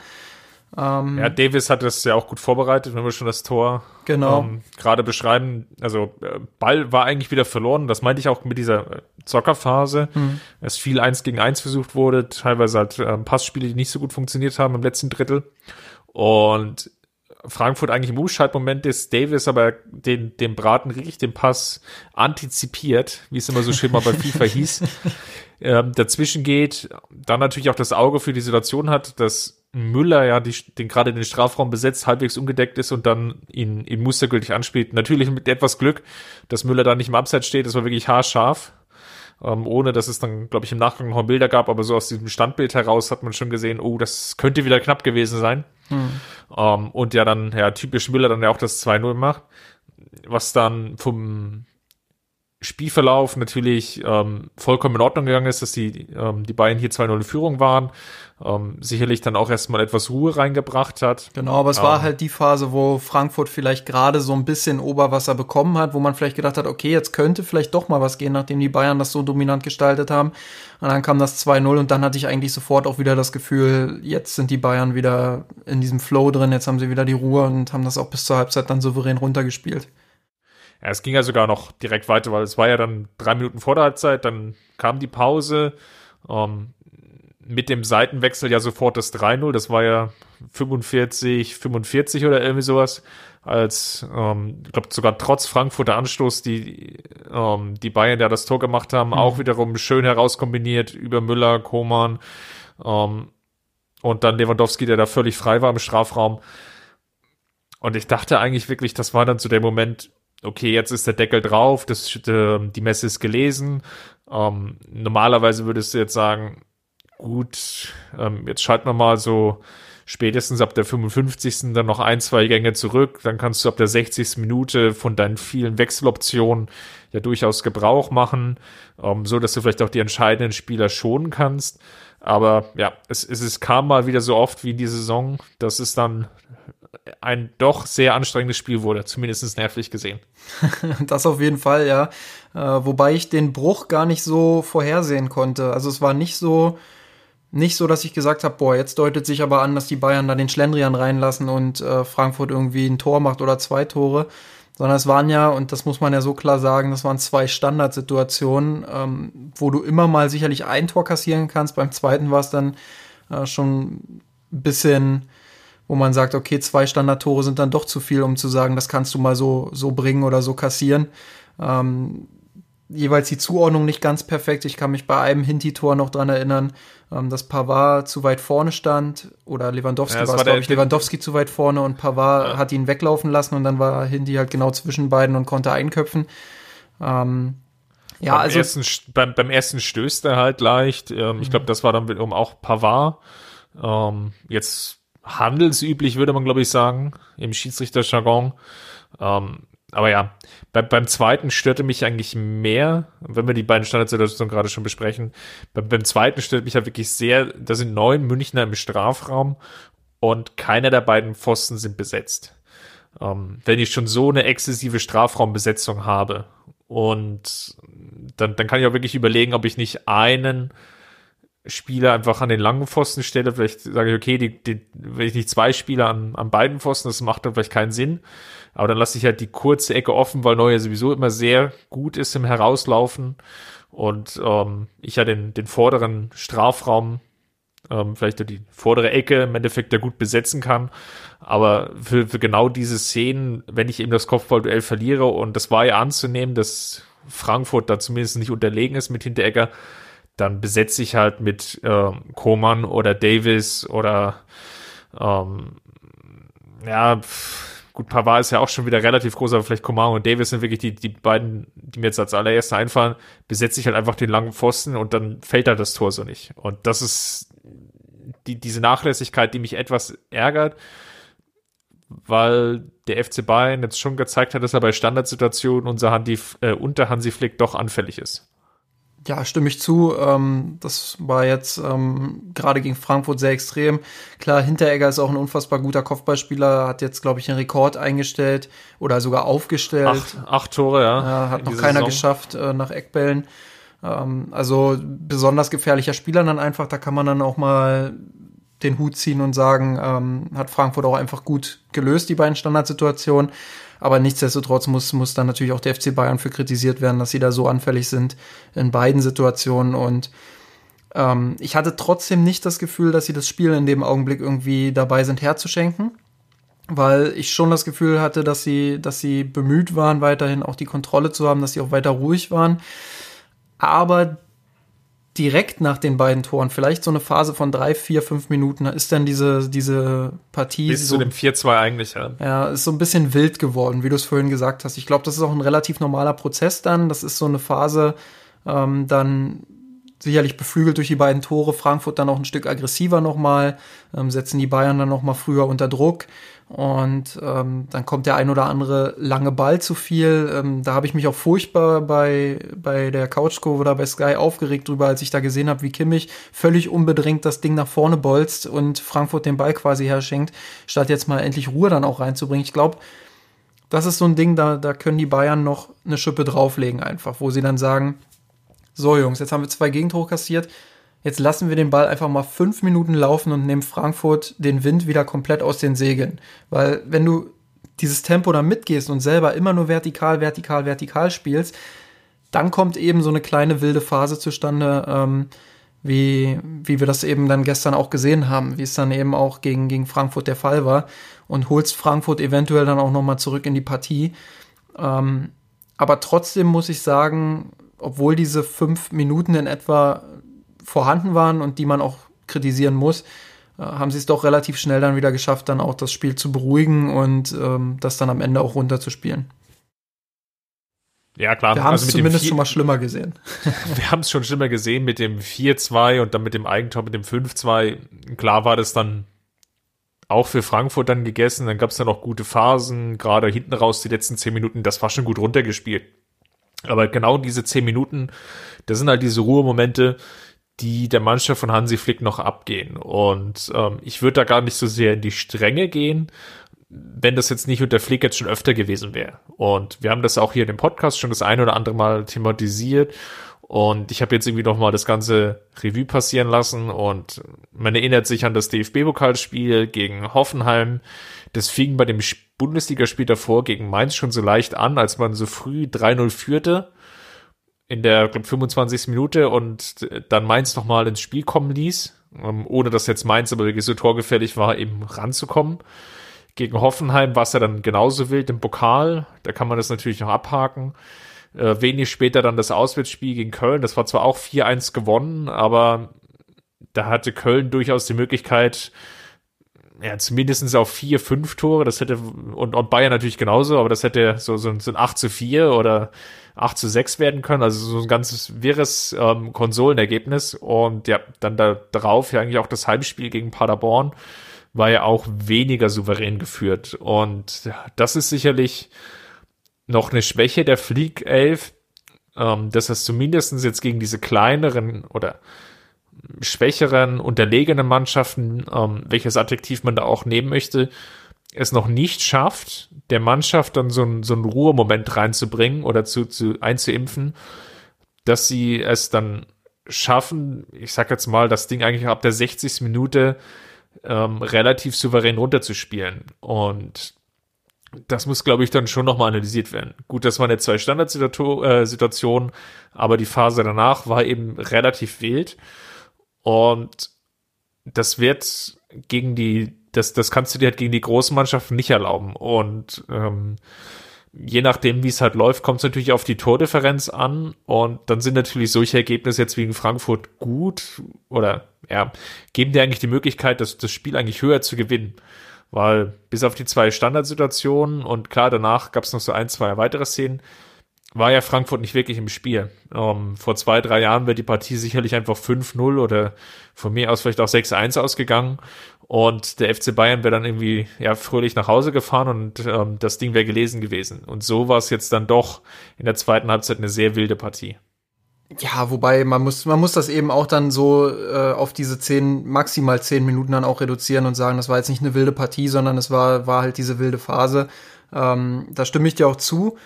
Ähm, ja, Davis hat das ja auch gut vorbereitet, wenn wir schon das Tor genau. ähm, gerade beschreiben. Also äh, Ball war eigentlich wieder verloren. Das meinte ich auch mit dieser äh, Zockerphase. Mhm. Es viel eins gegen eins versucht wurde, teilweise halt äh, Passspiele, die nicht so gut funktioniert haben im letzten Drittel. Und Frankfurt eigentlich im Umschaltmoment ist, Davis aber den, den Braten riecht, den Pass antizipiert, wie es immer so schön mal bei FIFA hieß, ähm, dazwischen geht, dann natürlich auch das Auge für die Situation hat, dass Müller ja die, den gerade den Strafraum besetzt, halbwegs ungedeckt ist und dann ihn, ihn mustergültig anspielt. Natürlich mit etwas Glück, dass Müller da nicht im Abseits steht, das war wirklich haarscharf. Ähm, ohne dass es dann, glaube ich, im Nachgang noch Bilder gab, aber so aus diesem Standbild heraus hat man schon gesehen, oh, das könnte wieder knapp gewesen sein. Hm. Ähm, und ja, dann, ja, typisch Müller dann ja auch das 2-0 macht, was dann vom Spielverlauf natürlich ähm, vollkommen in Ordnung gegangen ist, dass die, ähm, die Bayern hier 2-0 in Führung waren. Ähm, sicherlich dann auch erstmal etwas Ruhe reingebracht hat. Genau, aber es war ähm, halt die Phase, wo Frankfurt vielleicht gerade so ein bisschen Oberwasser bekommen hat, wo man vielleicht gedacht hat, okay, jetzt könnte vielleicht doch mal was gehen, nachdem die Bayern das so dominant gestaltet haben. Und dann kam das 2-0 und dann hatte ich eigentlich sofort auch wieder das Gefühl, jetzt sind die Bayern wieder in diesem Flow drin, jetzt haben sie wieder die Ruhe und haben das auch bis zur Halbzeit dann souverän runtergespielt. Ja, es ging ja sogar noch direkt weiter, weil es war ja dann drei Minuten vor der Halbzeit, dann kam die Pause. Ähm, mit dem Seitenwechsel ja sofort das 3-0. Das war ja 45, 45 oder irgendwie sowas. Als, ähm, ich glaube, sogar trotz Frankfurter Anstoß, die, ähm, die Bayern ja das Tor gemacht haben, mhm. auch wiederum schön herauskombiniert über Müller, Koman ähm, und dann Lewandowski, der da völlig frei war im Strafraum. Und ich dachte eigentlich wirklich, das war dann zu dem Moment, okay, jetzt ist der Deckel drauf, das, äh, die Messe ist gelesen. Ähm, normalerweise würdest du jetzt sagen, gut, ähm, jetzt schalten wir mal so spätestens ab der 55. dann noch ein, zwei Gänge zurück. Dann kannst du ab der 60. Minute von deinen vielen Wechseloptionen ja durchaus Gebrauch machen, ähm, so dass du vielleicht auch die entscheidenden Spieler schonen kannst. Aber ja, es, es, es kam mal wieder so oft wie in die Saison, dass es dann ein doch sehr anstrengendes Spiel wurde, zumindest nervlich gesehen. das auf jeden Fall, ja. Äh, wobei ich den Bruch gar nicht so vorhersehen konnte. Also es war nicht so, nicht so, dass ich gesagt habe, boah, jetzt deutet sich aber an, dass die Bayern da den Schlendrian reinlassen und äh, Frankfurt irgendwie ein Tor macht oder zwei Tore. Sondern es waren ja, und das muss man ja so klar sagen, das waren zwei Standardsituationen, ähm, wo du immer mal sicherlich ein Tor kassieren kannst. Beim zweiten war es dann äh, schon ein bisschen wo man sagt, okay, zwei Standardtore sind dann doch zu viel, um zu sagen, das kannst du mal so, so bringen oder so kassieren. Ähm, jeweils die Zuordnung nicht ganz perfekt. Ich kann mich bei einem Hinti-Tor noch dran erinnern, ähm, dass Pavard zu weit vorne stand oder Lewandowski ja, war es, glaube ich, Lewandowski zu weit vorne und Pavard ja. hat ihn weglaufen lassen und dann war Hinti halt genau zwischen beiden und konnte einköpfen. Ähm, ja, beim also ersten, beim, beim ersten stößt er halt leicht. Ähm, ich glaube, das war dann wiederum auch Pavard. Ähm, jetzt handelsüblich, würde man, glaube ich, sagen, im Schiedsrichterjargon. Ähm, aber ja, bei, beim zweiten störte mich eigentlich mehr, wenn wir die beiden Standardsituationen gerade schon besprechen. Bei, beim zweiten stört mich ja wirklich sehr, da sind neun Münchner im Strafraum und keiner der beiden Pfosten sind besetzt. Ähm, wenn ich schon so eine exzessive Strafraumbesetzung habe und dann, dann kann ich auch wirklich überlegen, ob ich nicht einen Spieler einfach an den langen Pfosten stelle, vielleicht sage ich, okay, die, die, wenn ich nicht zwei Spieler an, an beiden Pfosten, das macht dann vielleicht keinen Sinn. Aber dann lasse ich halt die kurze Ecke offen, weil Neuer sowieso immer sehr gut ist im Herauslaufen und ähm, ich ja den, den vorderen Strafraum, ähm, vielleicht die vordere Ecke im Endeffekt ja gut besetzen kann. Aber für, für genau diese Szenen, wenn ich eben das Kopfballduell verliere, und das war ja anzunehmen, dass Frankfurt da zumindest nicht unterlegen ist mit Hinteregger, dann besetze ich halt mit äh, Koman oder Davis oder ähm, ja, gut, Pavard ist ja auch schon wieder relativ groß, aber vielleicht Koman und Davis sind wirklich die, die beiden, die mir jetzt als allererste einfallen, besetze ich halt einfach den langen Pfosten und dann fällt da das Tor so nicht. Und das ist die, diese Nachlässigkeit, die mich etwas ärgert, weil der FC Bayern jetzt schon gezeigt hat, dass er bei Standardsituationen unser Handy, äh, unter Hansi Flick doch anfällig ist. Ja, stimme ich zu. Ähm, das war jetzt ähm, gerade gegen Frankfurt sehr extrem. Klar, Hinteregger ist auch ein unfassbar guter Kopfballspieler, hat jetzt, glaube ich, einen Rekord eingestellt oder sogar aufgestellt. Acht, acht Tore, ja. Äh, hat noch keiner Saison. geschafft äh, nach Eckbällen. Ähm, also besonders gefährlicher Spieler dann einfach. Da kann man dann auch mal den Hut ziehen und sagen, ähm, hat Frankfurt auch einfach gut gelöst, die beiden Standardsituationen. Aber nichtsdestotrotz muss, muss dann natürlich auch der FC Bayern für kritisiert werden, dass sie da so anfällig sind in beiden Situationen. Und ähm, ich hatte trotzdem nicht das Gefühl, dass sie das Spiel in dem Augenblick irgendwie dabei sind herzuschenken. Weil ich schon das Gefühl hatte, dass sie, dass sie bemüht waren, weiterhin auch die Kontrolle zu haben, dass sie auch weiter ruhig waren. Aber direkt nach den beiden Toren, vielleicht so eine Phase von drei, vier, fünf Minuten, ist dann diese, diese Partie. Bis so, zu dem 4-2 eigentlich, ja. Ja, ist so ein bisschen wild geworden, wie du es vorhin gesagt hast. Ich glaube, das ist auch ein relativ normaler Prozess dann. Das ist so eine Phase, Ähm, dann sicherlich beflügelt durch die beiden Tore. Frankfurt dann auch ein Stück aggressiver nochmal, ähm, setzen die Bayern dann nochmal früher unter Druck. Und ähm, dann kommt der ein oder andere lange Ball zu viel. Ähm, da habe ich mich auch furchtbar bei, bei der Couchkurve oder bei Sky aufgeregt drüber, als ich da gesehen habe, wie Kimmich völlig unbedingt das Ding nach vorne bolzt und Frankfurt den Ball quasi herschenkt, statt jetzt mal endlich Ruhe dann auch reinzubringen. Ich glaube, das ist so ein Ding, da, da können die Bayern noch eine Schippe drauflegen einfach, wo sie dann sagen, so Jungs, jetzt haben wir zwei Gegentore kassiert, jetzt lassen wir den Ball einfach mal fünf Minuten laufen und nehmen Frankfurt den Wind wieder komplett aus den Segeln. Weil wenn du dieses Tempo da mitgehst und selber immer nur vertikal, vertikal, vertikal spielst, dann kommt eben so eine kleine wilde Phase zustande, ähm, wie, wie wir das eben dann gestern auch gesehen haben, wie es dann eben auch gegen, gegen Frankfurt der Fall war und holst Frankfurt eventuell dann auch nochmal zurück in die Partie. Ähm, aber trotzdem muss ich sagen, obwohl diese fünf Minuten in etwa vorhanden waren und die man auch kritisieren muss, äh, haben sie es doch relativ schnell dann wieder geschafft, dann auch das Spiel zu beruhigen und ähm, das dann am Ende auch runterzuspielen. Ja, klar. Wir haben es also zumindest schon mal schlimmer gesehen. wir haben es schon schlimmer gesehen mit dem 4-2 und dann mit dem Eigentor, mit dem 5-2. Klar war das dann auch für Frankfurt dann gegessen. Dann gab es dann auch gute Phasen, gerade hinten raus die letzten zehn Minuten. Das war schon gut runtergespielt. Aber genau diese zehn Minuten, das sind halt diese Ruhemomente, die der Mannschaft von Hansi Flick noch abgehen. Und ähm, ich würde da gar nicht so sehr in die Strenge gehen, wenn das jetzt nicht unter Flick jetzt schon öfter gewesen wäre. Und wir haben das auch hier in dem Podcast schon das ein oder andere Mal thematisiert. Und ich habe jetzt irgendwie noch mal das ganze Revue passieren lassen und man erinnert sich an das DFB-Pokalspiel gegen Hoffenheim. Das fing bei dem Bundesligaspiel davor gegen Mainz schon so leicht an, als man so früh 3-0 führte in der glaub, 25. Minute und dann Mainz nochmal ins Spiel kommen ließ, ähm, ohne dass jetzt Mainz aber wirklich so torgefährlich war, eben ranzukommen. Gegen Hoffenheim war es ja dann genauso wild im Pokal, da kann man das natürlich noch abhaken. Äh, wenig später dann das Auswärtsspiel gegen Köln, das war zwar auch 4-1 gewonnen, aber da hatte Köln durchaus die Möglichkeit, ja, zumindest auf vier, fünf Tore, das hätte, und, und Bayern natürlich genauso, aber das hätte so, so, so ein 8 zu 4 oder 8 zu 6 werden können, also so ein ganzes wirres ähm, Konsolenergebnis. Und ja, dann da drauf ja eigentlich auch das Heimspiel gegen Paderborn war ja auch weniger souverän geführt. Und ja, das ist sicherlich noch eine Schwäche der Fleek 11, ähm, dass es zumindestens jetzt gegen diese kleineren oder schwächeren, unterlegenen Mannschaften, ähm, welches Adjektiv man da auch nehmen möchte, es noch nicht schafft, der Mannschaft dann so, ein, so einen Ruhemoment reinzubringen oder zu, zu einzuimpfen, dass sie es dann schaffen, ich sag jetzt mal, das Ding eigentlich ab der 60. Minute ähm, relativ souverän runterzuspielen. Und das muss, glaube ich, dann schon nochmal analysiert werden. Gut, das waren jetzt zwei Standardsituationen, äh, aber die Phase danach war eben relativ wild. Und das wird gegen die, das, das kannst du dir halt gegen die großen Mannschaften nicht erlauben. Und ähm, je nachdem, wie es halt läuft, kommt es natürlich auf die Tordifferenz an. Und dann sind natürlich solche Ergebnisse jetzt wegen Frankfurt gut oder ja, geben dir eigentlich die Möglichkeit, das, das Spiel eigentlich höher zu gewinnen. Weil bis auf die zwei Standardsituationen und klar, danach gab es noch so ein, zwei weitere Szenen, war ja Frankfurt nicht wirklich im Spiel. Um, ähm, vor zwei, drei Jahren wäre die Partie sicherlich einfach 5-0 oder von mir aus vielleicht auch 6-1 ausgegangen. Und der FC Bayern wäre dann irgendwie ja fröhlich nach Hause gefahren und ähm, das Ding wäre gelesen gewesen. Und so war es jetzt dann doch in der zweiten Halbzeit eine sehr wilde Partie. Ja, wobei man muss, man muss das eben auch dann so äh, auf diese zehn, maximal zehn Minuten dann auch reduzieren und sagen, das war jetzt nicht eine wilde Partie, sondern es war, war halt diese wilde Phase. Ähm, da stimme ich dir auch zu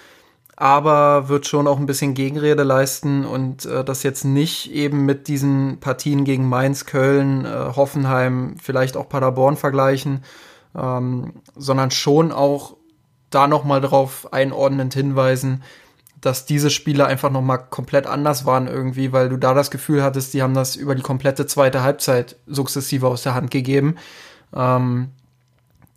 aber wird schon auch ein bisschen Gegenrede leisten und äh, das jetzt nicht eben mit diesen Partien gegen Mainz, Köln, äh, Hoffenheim, vielleicht auch Paderborn vergleichen, ähm, sondern schon auch da nochmal drauf einordnend hinweisen, dass diese Spiele einfach nochmal komplett anders waren irgendwie, weil du da das Gefühl hattest, die haben das über die komplette zweite Halbzeit sukzessive aus der Hand gegeben. Ähm,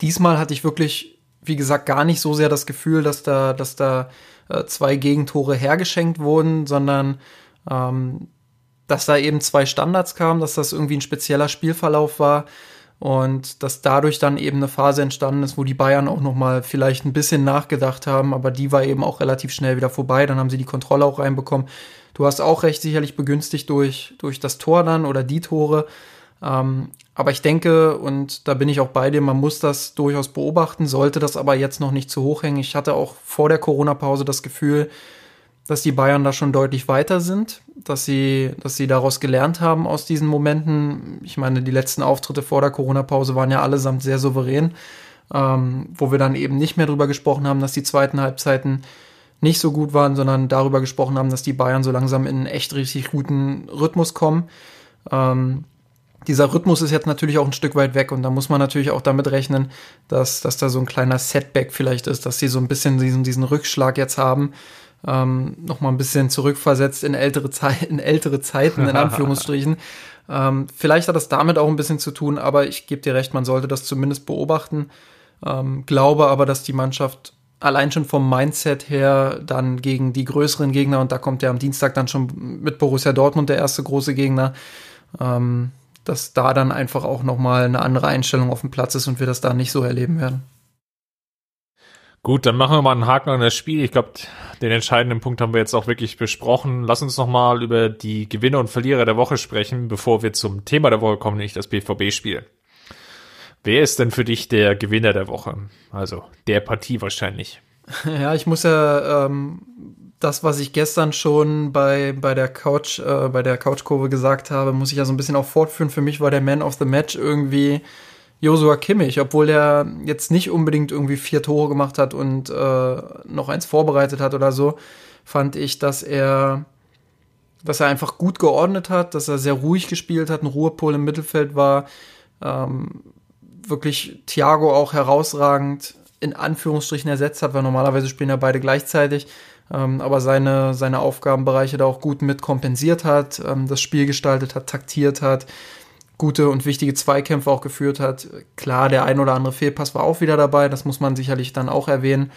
diesmal hatte ich wirklich, wie gesagt, gar nicht so sehr das Gefühl, dass da, dass da äh, zwei Gegentore hergeschenkt wurden, sondern ähm, dass da eben zwei Standards kamen, dass das irgendwie ein spezieller Spielverlauf war. und dass dadurch dann eben eine Phase entstanden ist, wo die Bayern auch noch mal vielleicht ein bisschen nachgedacht haben, aber die war eben auch relativ schnell wieder vorbei. Dann haben sie die Kontrolle auch reinbekommen. Du hast auch recht, sicherlich begünstigt durch durch das Tor dann oder die Tore. Ähm, aber ich denke, und da bin ich auch bei dir, man muss das durchaus beobachten, sollte das aber jetzt noch nicht zu hoch hängen. Ich hatte auch vor der Corona-Pause das Gefühl, dass die Bayern da schon deutlich weiter sind, dass sie, dass sie daraus gelernt haben aus diesen Momenten. Ich meine, die letzten Auftritte vor der Corona-Pause waren ja allesamt sehr souverän, ähm, wo wir dann eben nicht mehr drüber gesprochen haben, dass die zweiten Halbzeiten nicht so gut waren, sondern darüber gesprochen haben, dass die Bayern so langsam in einen echt richtig guten Rhythmus kommen. Ähm, dieser Rhythmus ist jetzt natürlich auch ein Stück weit weg und da muss man natürlich auch damit rechnen, dass, dass da so ein kleiner Setback vielleicht ist, dass sie so ein bisschen diesen, diesen Rückschlag jetzt haben ähm, noch mal ein bisschen zurückversetzt in ältere, in ältere Zeiten, in Anführungsstrichen. ähm, vielleicht hat das damit auch ein bisschen zu tun, aber ich gebe dir recht, man sollte das zumindest beobachten. Ähm, glaube aber, dass die Mannschaft allein schon vom Mindset her dann gegen die größeren Gegner, und da kommt ja am Dienstag dann schon mit Borussia Dortmund der erste große Gegner, ähm, dass da dann einfach auch noch mal eine andere Einstellung auf dem Platz ist und wir das da nicht so erleben werden. Gut, dann machen wir mal einen Haken an das Spiel. Ich glaube, den entscheidenden Punkt haben wir jetzt auch wirklich besprochen. Lass uns noch mal über die Gewinner und Verlierer der Woche sprechen, bevor wir zum Thema der Woche kommen, nämlich das BVB-Spiel. Wer ist denn für dich der Gewinner der Woche? Also der Partie wahrscheinlich. Ja, ich muss ja ähm, das, was ich gestern schon bei, bei der Couch, äh, bei der Couchkurve gesagt habe, muss ich ja so ein bisschen auch fortführen. Für mich war der Man of the Match irgendwie Josua Kimmich, obwohl er jetzt nicht unbedingt irgendwie vier Tore gemacht hat und äh, noch eins vorbereitet hat oder so, fand ich, dass er, dass er einfach gut geordnet hat, dass er sehr ruhig gespielt hat, ein Ruhepol im Mittelfeld war, ähm, wirklich Thiago auch herausragend in Anführungsstrichen ersetzt hat, weil normalerweise spielen ja beide gleichzeitig, ähm, aber seine, seine Aufgabenbereiche da auch gut mit kompensiert hat, ähm, das Spiel gestaltet hat, taktiert hat, gute und wichtige Zweikämpfe auch geführt hat. Klar, der ein oder andere Fehlpass war auch wieder dabei, das muss man sicherlich dann auch erwähnen.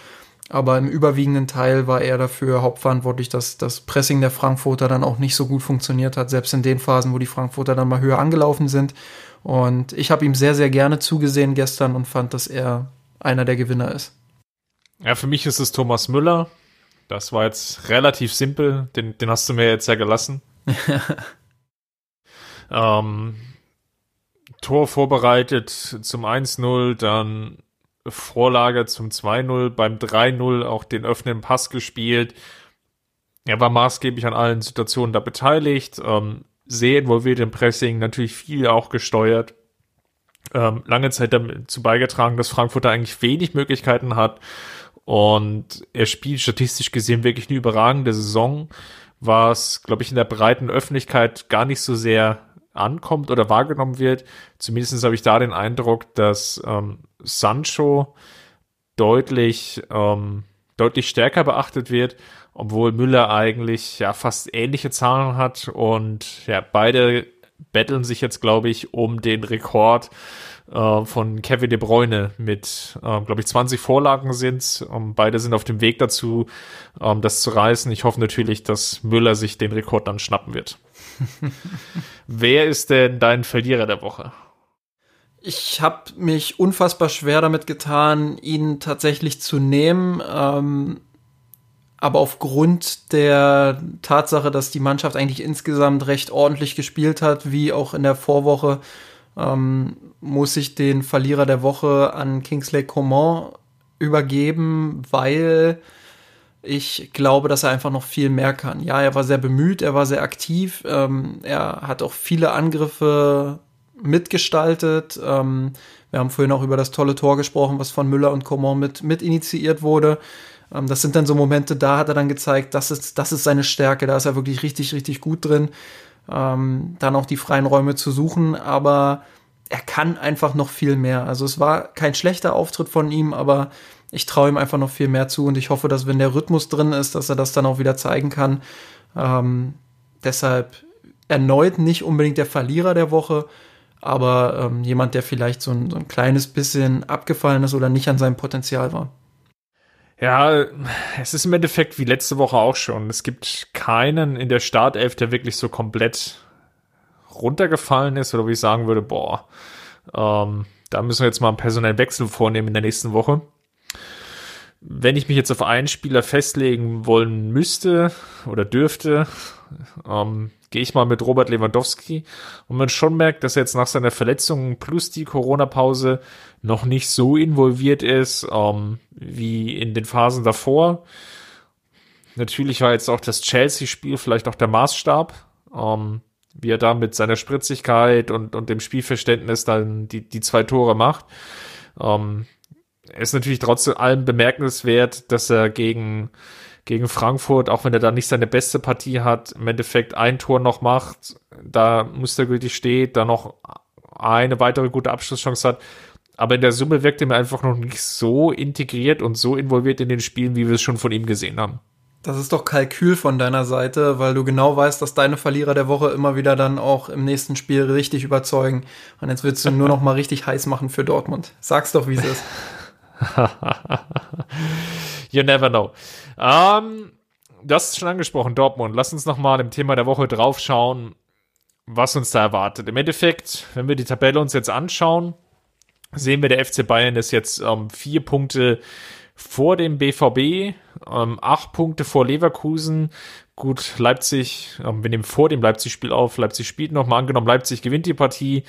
Aber im überwiegenden Teil war er dafür hauptverantwortlich, dass das Pressing der Frankfurter dann auch nicht so gut funktioniert hat, selbst in den Phasen, wo die Frankfurter dann mal höher angelaufen sind. Und ich habe ihm sehr, sehr gerne zugesehen gestern und fand, dass er einer der Gewinner ist. Ja, für mich ist es Thomas Müller. Das war jetzt relativ simpel. Den, den hast du mir jetzt ja gelassen. ähm, Tor vorbereitet zum 1-0, dann Vorlage zum 2-0, beim 3-0 auch den öffnenden Pass gespielt. Er war maßgeblich an allen Situationen da beteiligt, ähm, sehr involviert im Pressing, natürlich viel auch gesteuert. Ähm, lange Zeit dazu beigetragen, dass Frankfurt da eigentlich wenig Möglichkeiten hat. Und er spielt statistisch gesehen wirklich eine überragende Saison, was, glaube ich, in der breiten Öffentlichkeit gar nicht so sehr ankommt oder wahrgenommen wird. Zumindest habe ich da den Eindruck, dass ähm, Sancho deutlich, ähm, deutlich stärker beachtet wird, obwohl Müller eigentlich ja fast ähnliche Zahlen hat und ja, beide betteln sich jetzt, glaube ich, um den Rekord äh, von Kevin De Bruyne mit, äh, glaube ich, 20 Vorlagen sind. Ähm, beide sind auf dem Weg dazu, ähm, das zu reißen. Ich hoffe natürlich, dass Müller sich den Rekord dann schnappen wird. Wer ist denn dein Verlierer der Woche? Ich habe mich unfassbar schwer damit getan, ihn tatsächlich zu nehmen. Ähm, aber aufgrund der Tatsache, dass die Mannschaft eigentlich insgesamt recht ordentlich gespielt hat, wie auch in der Vorwoche, ähm, muss ich den Verlierer der Woche an Kingsley Coman übergeben, weil ich glaube, dass er einfach noch viel mehr kann. Ja, er war sehr bemüht, er war sehr aktiv, ähm, er hat auch viele Angriffe mitgestaltet. Ähm, wir haben vorhin auch über das tolle Tor gesprochen, was von Müller und Coman mit, mit initiiert wurde. Ähm, das sind dann so Momente, da hat er dann gezeigt, das ist, das ist seine Stärke, da ist er wirklich richtig, richtig gut drin. Ähm, dann auch die freien Räume zu suchen, aber er kann einfach noch viel mehr. Also es war kein schlechter Auftritt von ihm, aber ich traue ihm einfach noch viel mehr zu und ich hoffe, dass wenn der Rhythmus drin ist, dass er das dann auch wieder zeigen kann. Ähm, deshalb erneut nicht unbedingt der Verlierer der Woche, aber ähm, jemand, der vielleicht so ein, so ein kleines bisschen abgefallen ist oder nicht an seinem Potenzial war. Ja, es ist im Endeffekt wie letzte Woche auch schon. Es gibt keinen in der Startelf, der wirklich so komplett runtergefallen ist oder wie ich sagen würde, boah, Ähm, da müssen wir jetzt mal einen personellen Wechsel vornehmen in der nächsten Woche. Wenn ich mich jetzt auf einen Spieler festlegen wollen müsste oder dürfte, ähm, gehe ich mal mit Robert Lewandowski und man schon merkt, dass er jetzt nach seiner Verletzung plus die Corona-Pause noch nicht so involviert ist ähm, wie in den Phasen davor. Natürlich war jetzt auch das Chelsea-Spiel vielleicht auch der Maßstab, ähm, wie er da mit seiner Spritzigkeit und, und dem Spielverständnis dann die, die zwei Tore macht. Ähm, ist natürlich trotzdem allem bemerkenswert, dass er gegen, gegen Frankfurt, auch wenn er da nicht seine beste Partie hat, im Endeffekt ein Tor noch macht, da mustergültig steht, da noch eine weitere gute Abschlusschance hat. Aber in der Summe wirkt er mir einfach noch nicht so integriert und so involviert in den Spielen, wie wir es schon von ihm gesehen haben. Das ist doch Kalkül von deiner Seite, weil du genau weißt, dass deine Verlierer der Woche immer wieder dann auch im nächsten Spiel richtig überzeugen. Und jetzt willst du nur noch mal richtig heiß machen für Dortmund. Sag's doch, wie es ist. you never know. Ähm, das ist schon angesprochen, Dortmund. Lass uns noch mal im Thema der Woche draufschauen, was uns da erwartet. Im Endeffekt, wenn wir die Tabelle uns jetzt anschauen, sehen wir, der FC Bayern ist jetzt ähm, vier Punkte vor dem BVB, ähm, acht Punkte vor Leverkusen. Gut, Leipzig, ähm, wir nehmen vor dem Leipzig-Spiel auf. Leipzig spielt nochmal angenommen, Leipzig gewinnt die Partie.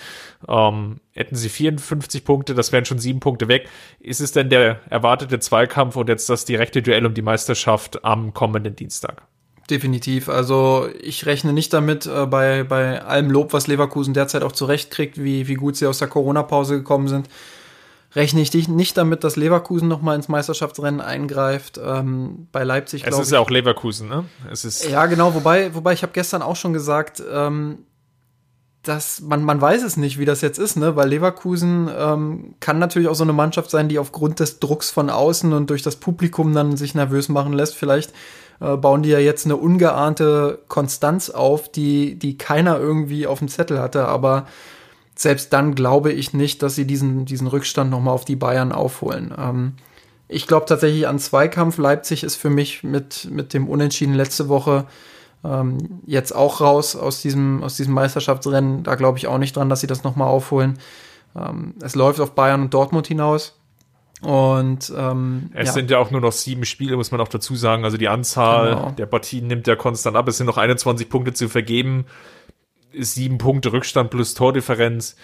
Ähm, hätten sie 54 Punkte, das wären schon sieben Punkte weg. Ist es denn der erwartete Zweikampf und jetzt das direkte Duell um die Meisterschaft am kommenden Dienstag? Definitiv. Also ich rechne nicht damit, äh, bei, bei allem Lob, was Leverkusen derzeit auch zurechtkriegt, wie, wie gut sie aus der Corona-Pause gekommen sind rechne ich nicht damit, dass Leverkusen noch mal ins Meisterschaftsrennen eingreift. Ähm, bei Leipzig, glaube ich. Es ist ja auch Leverkusen, ne? Es ist ja, genau. Wobei, wobei ich habe gestern auch schon gesagt, ähm, dass man, man weiß es nicht, wie das jetzt ist, ne? Weil Leverkusen ähm, kann natürlich auch so eine Mannschaft sein, die aufgrund des Drucks von außen und durch das Publikum dann sich nervös machen lässt. Vielleicht äh, bauen die ja jetzt eine ungeahnte Konstanz auf, die, die keiner irgendwie auf dem Zettel hatte, aber selbst dann glaube ich nicht, dass sie diesen, diesen Rückstand nochmal auf die Bayern aufholen. Ähm, ich glaube tatsächlich an Zweikampf. Leipzig ist für mich mit, mit dem Unentschieden letzte Woche ähm, jetzt auch raus aus diesem, aus diesem Meisterschaftsrennen. Da glaube ich auch nicht dran, dass sie das nochmal aufholen. Ähm, es läuft auf Bayern und Dortmund hinaus. Und ähm, es ja. sind ja auch nur noch sieben Spiele, muss man auch dazu sagen. Also die Anzahl genau. der Partien nimmt ja konstant ab. Es sind noch 21 Punkte zu vergeben sieben Punkte Rückstand plus Tordifferenz,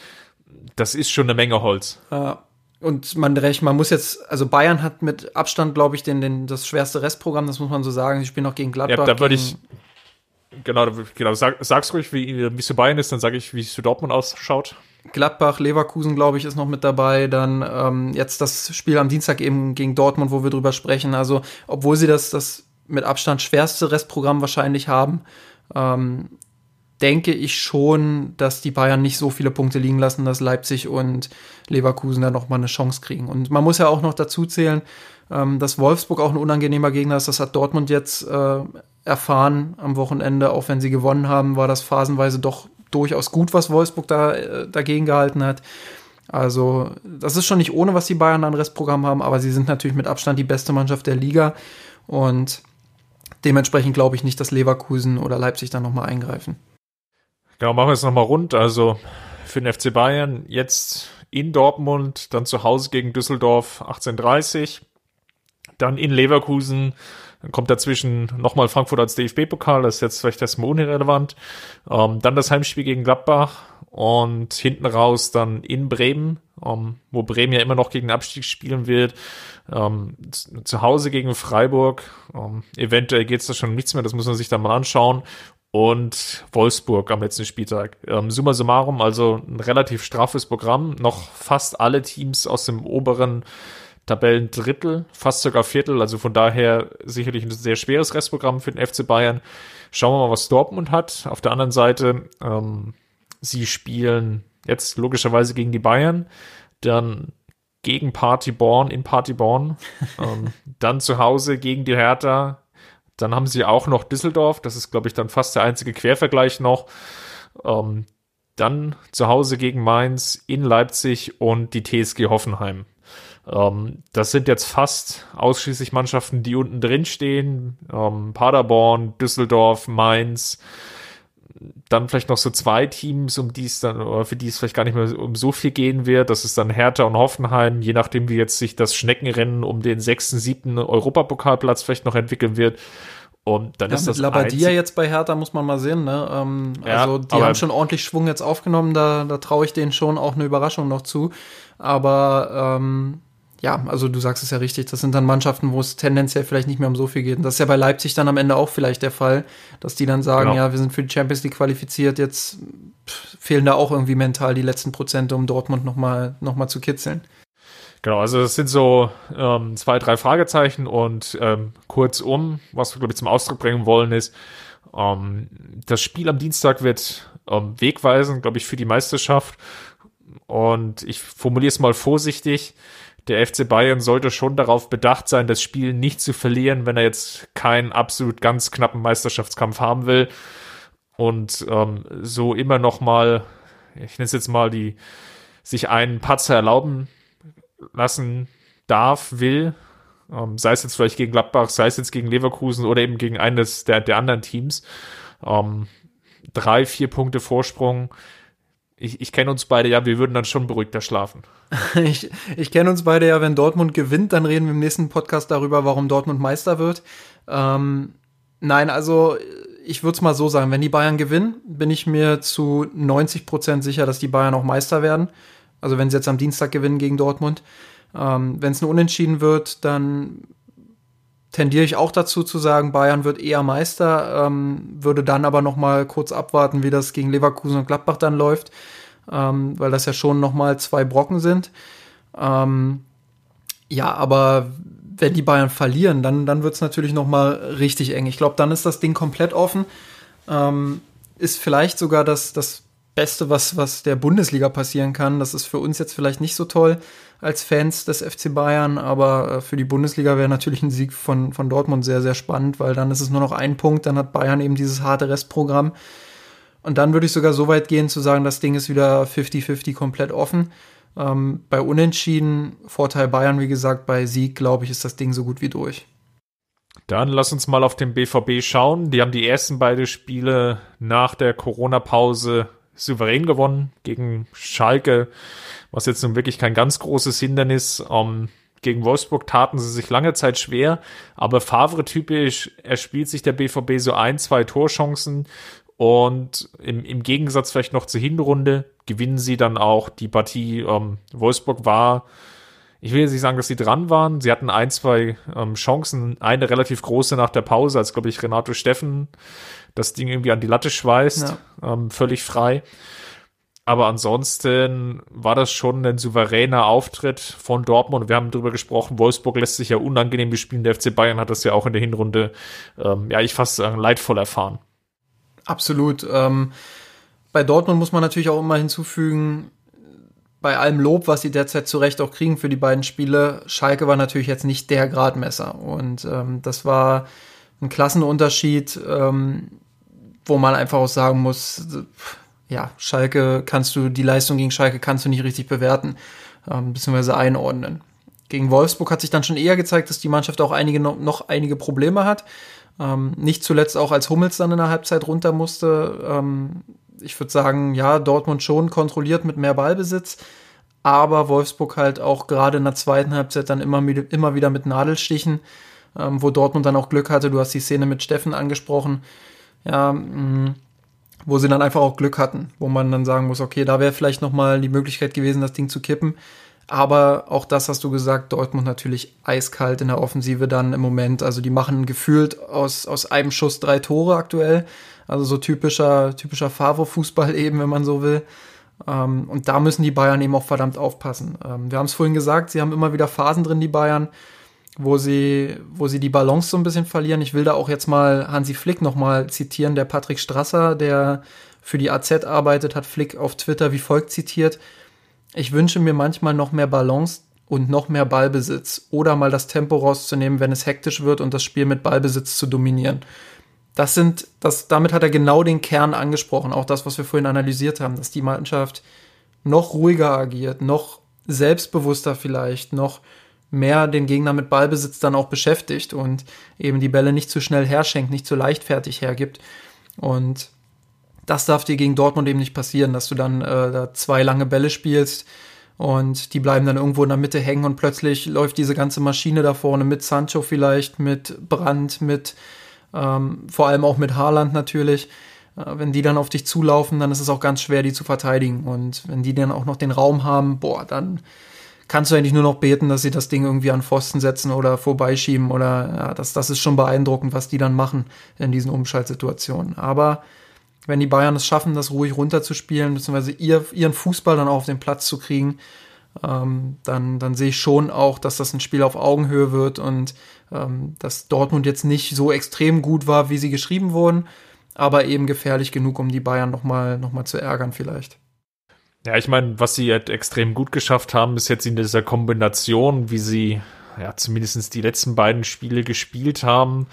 das ist schon eine Menge Holz. Ja. Und man recht, man muss jetzt, also Bayern hat mit Abstand, glaube ich, den, den, das schwerste Restprogramm, das muss man so sagen. Sie spielen noch gegen Gladbach. Ja, da würde ich, genau, genau, sag, sag's ruhig, wie, es für Bayern ist, dann sage ich, wie es für Dortmund ausschaut. Gladbach, Leverkusen, glaube ich, ist noch mit dabei. Dann ähm, jetzt das Spiel am Dienstag eben gegen Dortmund, wo wir drüber sprechen. Also, obwohl sie das, das mit Abstand schwerste Restprogramm wahrscheinlich haben, ähm, denke ich schon, dass die Bayern nicht so viele Punkte liegen lassen, dass Leipzig und Leverkusen da noch mal eine Chance kriegen. Und man muss ja auch noch dazu zählen, ähm, dass Wolfsburg auch ein unangenehmer Gegner ist. Das hat Dortmund jetzt äh, erfahren am Wochenende. Auch wenn sie gewonnen haben, war das phasenweise doch durchaus gut, was Wolfsburg da äh, dagegen gehalten hat. Also, das ist schon nicht ohne, was die Bayern an Restprogramm haben, aber sie sind natürlich mit Abstand die beste Mannschaft der Liga. Und dementsprechend glaube ich nicht, dass Leverkusen oder Leipzig da nochmal eingreifen. Genau, machen wir es nochmal rund. Also für den FC Bayern jetzt in Dortmund, dann zu Hause gegen Düsseldorf 1830, dann in Leverkusen, dann kommt dazwischen nochmal Frankfurt als DFB-Pokal, das ist jetzt vielleicht erstmal unirrelevant. Ähm, dann das Heimspiel gegen Gladbach und hinten raus dann in Bremen, ähm, wo Bremen ja immer noch gegen den Abstieg spielen wird. Ähm, zu Hause gegen Freiburg. Ähm, eventuell geht es da schon nichts mehr, das muss man sich dann mal anschauen und Wolfsburg am letzten Spieltag. Ähm, summa summarum, also ein relativ straffes Programm. Noch fast alle Teams aus dem oberen Tabellendrittel, fast sogar Viertel. Also von daher sicherlich ein sehr schweres Restprogramm für den FC Bayern. Schauen wir mal, was Dortmund hat. Auf der anderen Seite, ähm, sie spielen jetzt logischerweise gegen die Bayern, dann gegen Partyborn in Partyborn, ähm, dann zu Hause gegen die Hertha, dann haben sie auch noch Düsseldorf, das ist, glaube ich, dann fast der einzige Quervergleich noch. Ähm, dann zu Hause gegen Mainz, in Leipzig und die TSG Hoffenheim. Ähm, das sind jetzt fast ausschließlich Mannschaften, die unten drin stehen. Ähm, Paderborn, Düsseldorf, Mainz. Dann vielleicht noch so zwei Teams, um die es dann, oder für die es vielleicht gar nicht mehr um so viel gehen wird. Das ist dann Hertha und Hoffenheim, je nachdem, wie jetzt sich das Schneckenrennen um den sechsten, siebten Europapokalplatz vielleicht noch entwickeln wird. Und dann ja, ist das Labadia jetzt bei Hertha muss man mal sehen. Ne? Ähm, ja, also die haben schon ordentlich Schwung jetzt aufgenommen. Da, da traue ich denen schon auch eine Überraschung noch zu. Aber ähm, ja, also du sagst es ja richtig, das sind dann Mannschaften, wo es tendenziell vielleicht nicht mehr um so viel geht. Und das ist ja bei Leipzig dann am Ende auch vielleicht der Fall, dass die dann sagen, genau. ja, wir sind für die Champions League qualifiziert, jetzt fehlen da auch irgendwie mental die letzten Prozente, um Dortmund nochmal noch mal zu kitzeln. Genau, also das sind so ähm, zwei, drei Fragezeichen und ähm, kurzum, was wir, glaube ich, zum Ausdruck bringen wollen, ist, ähm, das Spiel am Dienstag wird ähm, wegweisend, glaube ich, für die Meisterschaft. Und ich formuliere es mal vorsichtig der FC Bayern sollte schon darauf bedacht sein, das Spiel nicht zu verlieren, wenn er jetzt keinen absolut ganz knappen Meisterschaftskampf haben will. Und ähm, so immer noch mal, ich nenne es jetzt mal, die sich einen Patzer erlauben lassen darf, will, ähm, sei es jetzt vielleicht gegen Gladbach, sei es jetzt gegen Leverkusen oder eben gegen eines der, der anderen Teams. Ähm, drei, vier Punkte Vorsprung ich, ich kenne uns beide ja, wir würden dann schon beruhigter schlafen. ich ich kenne uns beide ja, wenn Dortmund gewinnt, dann reden wir im nächsten Podcast darüber, warum Dortmund Meister wird. Ähm, nein, also ich würde es mal so sagen, wenn die Bayern gewinnen, bin ich mir zu 90 Prozent sicher, dass die Bayern auch Meister werden. Also wenn sie jetzt am Dienstag gewinnen gegen Dortmund. Ähm, wenn es ein Unentschieden wird, dann tendiere ich auch dazu zu sagen, Bayern wird eher Meister, ähm, würde dann aber noch mal kurz abwarten, wie das gegen Leverkusen und Gladbach dann läuft, ähm, weil das ja schon noch mal zwei Brocken sind. Ähm, ja, aber wenn die Bayern verlieren, dann, dann wird es natürlich noch mal richtig eng. Ich glaube, dann ist das Ding komplett offen. Ähm, ist vielleicht sogar das, das Beste, was, was der Bundesliga passieren kann. Das ist für uns jetzt vielleicht nicht so toll als Fans des FC Bayern, aber äh, für die Bundesliga wäre natürlich ein Sieg von, von Dortmund sehr, sehr spannend, weil dann ist es nur noch ein Punkt, dann hat Bayern eben dieses harte Restprogramm. Und dann würde ich sogar so weit gehen zu sagen, das Ding ist wieder 50-50 komplett offen. Ähm, bei Unentschieden, Vorteil Bayern, wie gesagt, bei Sieg, glaube ich, ist das Ding so gut wie durch. Dann lass uns mal auf den BVB schauen. Die haben die ersten beiden Spiele nach der Corona-Pause souverän gewonnen gegen Schalke, was jetzt nun wirklich kein ganz großes Hindernis. Ähm, gegen Wolfsburg taten sie sich lange Zeit schwer, aber Favre-typisch erspielt sich der BVB so ein, zwei Torchancen und im, im Gegensatz vielleicht noch zur Hinrunde gewinnen sie dann auch die Partie. Ähm, Wolfsburg war, ich will jetzt nicht sagen, dass sie dran waren. Sie hatten ein, zwei ähm, Chancen, eine relativ große nach der Pause, als glaube ich Renato Steffen das Ding irgendwie an die Latte schweißt, ja. ähm, völlig frei. Aber ansonsten war das schon ein souveräner Auftritt von Dortmund. Wir haben darüber gesprochen, Wolfsburg lässt sich ja unangenehm bespielen. Der FC Bayern hat das ja auch in der Hinrunde, ähm, ja, ich fast sagen, leidvoll erfahren. Absolut. Ähm, bei Dortmund muss man natürlich auch immer hinzufügen, bei allem Lob, was sie derzeit zu Recht auch kriegen für die beiden Spiele, Schalke war natürlich jetzt nicht der Gradmesser. Und ähm, das war ein Klassenunterschied. Ähm, wo man einfach auch sagen muss, ja, Schalke kannst du, die Leistung gegen Schalke kannst du nicht richtig bewerten, ähm, beziehungsweise einordnen. Gegen Wolfsburg hat sich dann schon eher gezeigt, dass die Mannschaft auch einige noch, noch einige Probleme hat. Ähm, nicht zuletzt auch als Hummels dann in der Halbzeit runter musste. Ähm, ich würde sagen, ja, Dortmund schon kontrolliert mit mehr Ballbesitz, aber Wolfsburg halt auch gerade in der zweiten Halbzeit dann immer, immer wieder mit Nadelstichen, ähm, wo Dortmund dann auch Glück hatte. Du hast die Szene mit Steffen angesprochen ja, mh, mm, wo sie dann einfach auch Glück hatten, wo man dann sagen muss, okay, da wäre vielleicht nochmal die Möglichkeit gewesen, das Ding zu kippen. Aber auch das hast du gesagt, Dortmund natürlich eiskalt in der Offensive dann im Moment. Also die machen gefühlt aus, aus einem Schuss drei Tore aktuell. Also so typischer, typischer Favre-Fußball eben, wenn man so will. Ähm, und da müssen die Bayern eben auch verdammt aufpassen. Ähm, wir haben es vorhin gesagt, sie haben immer wieder Phasen drin, die Bayern wo sie, wo sie die Balance so ein bisschen verlieren. Ich will da auch jetzt mal Hansi Flick nochmal zitieren, der Patrick Strasser, der für die AZ arbeitet, hat Flick auf Twitter wie folgt zitiert. Ich wünsche mir manchmal noch mehr Balance und noch mehr Ballbesitz oder mal das Tempo rauszunehmen, wenn es hektisch wird und das Spiel mit Ballbesitz zu dominieren. Das sind, das, damit hat er genau den Kern angesprochen, auch das, was wir vorhin analysiert haben, dass die Mannschaft noch ruhiger agiert, noch selbstbewusster vielleicht, noch mehr den Gegner mit Ballbesitz dann auch beschäftigt und eben die Bälle nicht zu schnell herschenkt, nicht zu leichtfertig hergibt. Und Das darf dir gegen Dortmund eben nicht passieren, dass du dann äh, da zwei lange Bälle spielst und die bleiben dann irgendwo in der Mitte hängen und plötzlich läuft diese ganze Maschine da vorne mit Sancho vielleicht, mit Brandt, mit ähm, vor allem auch mit Haaland natürlich. Äh, wenn die dann auf dich zulaufen, dann ist es auch ganz schwer, die zu verteidigen. Und wenn die dann auch noch den Raum haben, boah, dann kannst du eigentlich nur noch beten, dass sie das Ding irgendwie an Pfosten setzen oder vorbeischieben oder ja, das, das ist schon beeindruckend, was die dann machen in diesen Umschaltsituationen. Aber wenn die Bayern es schaffen, das ruhig runterzuspielen, beziehungsweise ihr, ihren Fußball dann auch auf den Platz zu kriegen, ähm, dann, dann sehe ich schon auch, dass das ein Spiel auf Augenhöhe wird und ähm, dass Dortmund jetzt nicht so extrem gut war, wie sie geschrieben wurden, aber eben gefährlich genug, um die Bayern nochmal noch mal zu ärgern vielleicht. Ja, ich meine, was sie halt extrem gut geschafft haben, ist jetzt in dieser Kombination, wie sie ja zumindest die letzten beiden Spiele gespielt haben.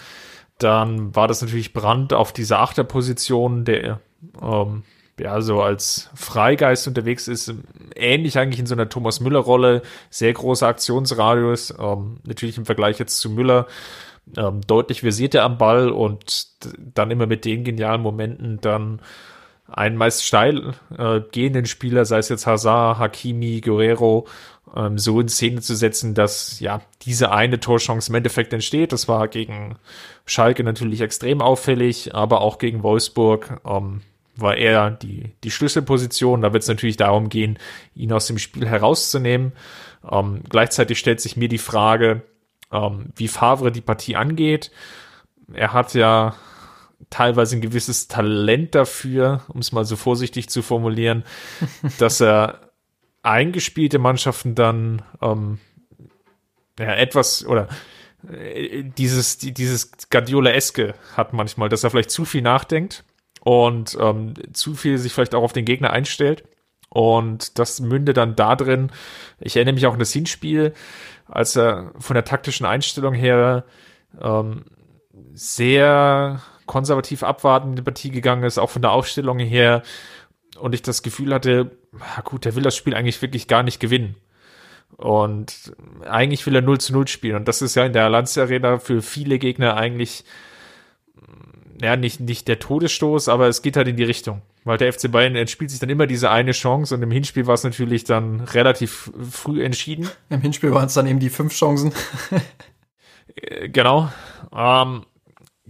Dann war das natürlich Brand auf dieser Achterposition, der ähm, ja so als Freigeist unterwegs ist, ähnlich eigentlich in so einer Thomas Müller-Rolle, sehr großer Aktionsradius, ähm, natürlich im Vergleich jetzt zu Müller ähm, deutlich versierter am Ball und dann immer mit den genialen Momenten dann einen meist steil äh, gehenden Spieler, sei es jetzt Hazard, Hakimi, Guerrero, ähm, so in Szene zu setzen, dass ja diese eine Torchance im Endeffekt entsteht. Das war gegen Schalke natürlich extrem auffällig, aber auch gegen Wolfsburg ähm, war er die, die Schlüsselposition. Da wird es natürlich darum gehen, ihn aus dem Spiel herauszunehmen. Ähm, gleichzeitig stellt sich mir die Frage, ähm, wie Favre die Partie angeht. Er hat ja teilweise ein gewisses Talent dafür, um es mal so vorsichtig zu formulieren, dass er eingespielte Mannschaften dann ähm, ja, etwas oder äh, dieses, die, dieses Guardiola-eske hat manchmal, dass er vielleicht zu viel nachdenkt und ähm, zu viel sich vielleicht auch auf den Gegner einstellt. Und das mündet dann da drin. Ich erinnere mich auch an das Hinspiel, als er von der taktischen Einstellung her ähm, sehr konservativ abwartend in die Partie gegangen ist, auch von der Aufstellung her. Und ich das Gefühl hatte, gut, der will das Spiel eigentlich wirklich gar nicht gewinnen. Und eigentlich will er 0 zu 0 spielen. Und das ist ja in der Allianz Arena für viele Gegner eigentlich, ja, nicht, nicht der Todesstoß, aber es geht halt in die Richtung. Weil der FC Bayern entspielt sich dann immer diese eine Chance und im Hinspiel war es natürlich dann relativ früh entschieden. Im Hinspiel waren es dann eben die fünf Chancen. Äh, genau. Ähm,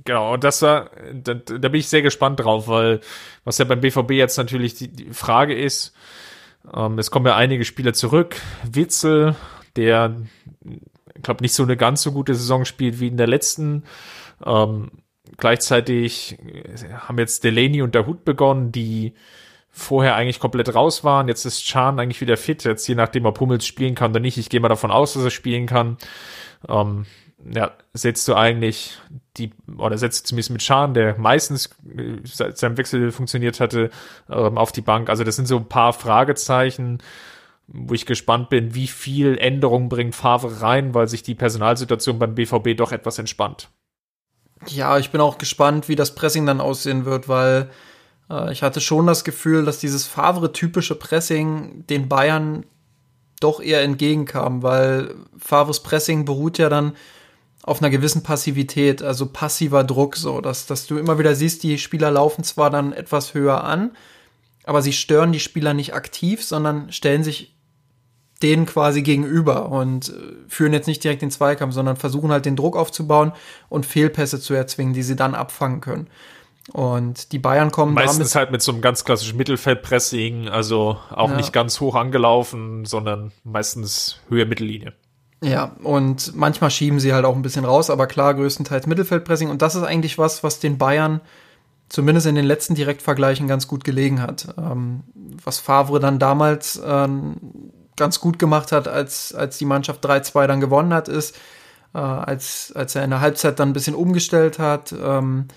Genau, und das war, da, da bin ich sehr gespannt drauf, weil was ja beim BVB jetzt natürlich die, die Frage ist, ähm, es kommen ja einige Spieler zurück. Witzel, der, ich glaube, nicht so eine ganz so gute Saison spielt wie in der letzten. Ähm, gleichzeitig haben jetzt Delaney und der Hut begonnen, die vorher eigentlich komplett raus waren. Jetzt ist Chan eigentlich wieder fit. Jetzt je nachdem, ob Hummels spielen kann oder nicht. Ich gehe mal davon aus, dass er spielen kann. Ähm, ja, setzt du eigentlich die, oder setzt zumindest mit Schan, der meistens äh, seit seinem Wechsel funktioniert hatte, ähm, auf die Bank. Also das sind so ein paar Fragezeichen, wo ich gespannt bin, wie viel Änderungen bringt Favre rein, weil sich die Personalsituation beim BVB doch etwas entspannt. Ja, ich bin auch gespannt, wie das Pressing dann aussehen wird, weil äh, ich hatte schon das Gefühl, dass dieses Favre-typische Pressing den Bayern doch eher entgegenkam, weil Favres Pressing beruht ja dann auf einer gewissen Passivität, also passiver Druck, so, dass, dass du immer wieder siehst, die Spieler laufen zwar dann etwas höher an, aber sie stören die Spieler nicht aktiv, sondern stellen sich denen quasi gegenüber und äh, führen jetzt nicht direkt den Zweikampf, sondern versuchen halt den Druck aufzubauen und Fehlpässe zu erzwingen, die sie dann abfangen können. Und die Bayern kommen meistens halt mit so einem ganz klassischen Mittelfeldpressing, also auch ja. nicht ganz hoch angelaufen, sondern meistens Höhe Mittellinie. Ja, und manchmal schieben sie halt auch ein bisschen raus, aber klar, größtenteils Mittelfeldpressing. Und das ist eigentlich was, was den Bayern zumindest in den letzten Direktvergleichen ganz gut gelegen hat. Ähm, was Favre dann damals ähm, ganz gut gemacht hat, als, als die Mannschaft 3-2 dann gewonnen hat, ist, äh, als, als er in der Halbzeit dann ein bisschen umgestellt hat, ähm,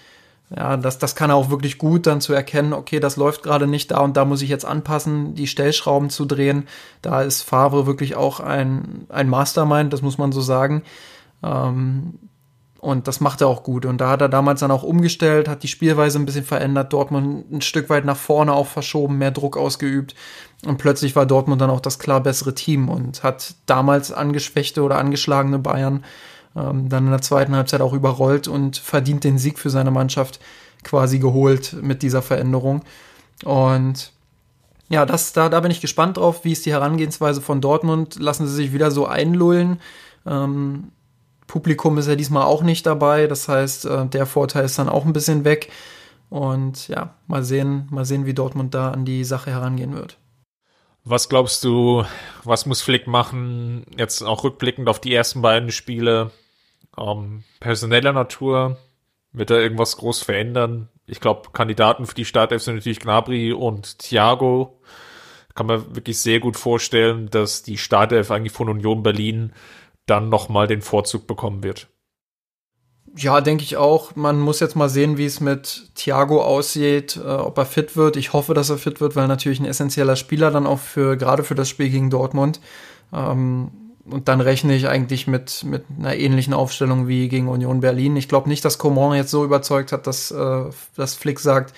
ja, das, das kann er auch wirklich gut dann zu erkennen, okay, das läuft gerade nicht da und da muss ich jetzt anpassen, die Stellschrauben zu drehen. Da ist Favre wirklich auch ein, ein Mastermind, das muss man so sagen. Ähm, und das macht er auch gut. Und da hat er damals dann auch umgestellt, hat die Spielweise ein bisschen verändert, Dortmund ein Stück weit nach vorne auch verschoben, mehr Druck ausgeübt. Und plötzlich war Dortmund dann auch das klar bessere Team und hat damals angeschwächte oder angeschlagene Bayern ähm, dann in der zweiten Halbzeit auch überrollt und verdient den Sieg für seine Mannschaft quasi geholt mit dieser Veränderung. Und ja, das, da, da bin ich gespannt drauf, wie ist die Herangehensweise von Dortmund. Lassen sie sich wieder so einlullen. Ähm, Publikum ist ja diesmal auch nicht dabei. Das heißt, äh, der Vorteil ist dann auch ein bisschen weg. Und ja, mal sehen, mal sehen, wie Dortmund da an die Sache herangehen wird. Was glaubst du, was muss Flick machen, jetzt auch rückblickend auf die ersten beiden Spiele? Ähm, personeller Natur, wird er irgendwas groß verändern? Ich glaube, Kandidaten für die Startelf sind natürlich Gnabry und Thiago. Kann man wirklich sehr gut vorstellen, dass die Startelf eigentlich von Union Berlin dann nochmal den Vorzug bekommen wird. Ja, denke ich auch. Man muss jetzt mal sehen, wie es mit Thiago aussieht, äh, ob er fit wird. Ich hoffe, dass er fit wird, weil natürlich ein essentieller Spieler dann auch für, gerade für das Spiel gegen Dortmund. Ähm, und dann rechne ich eigentlich mit, mit einer ähnlichen Aufstellung wie gegen Union Berlin. Ich glaube nicht, dass Coman jetzt so überzeugt hat, dass, äh, dass Flick sagt,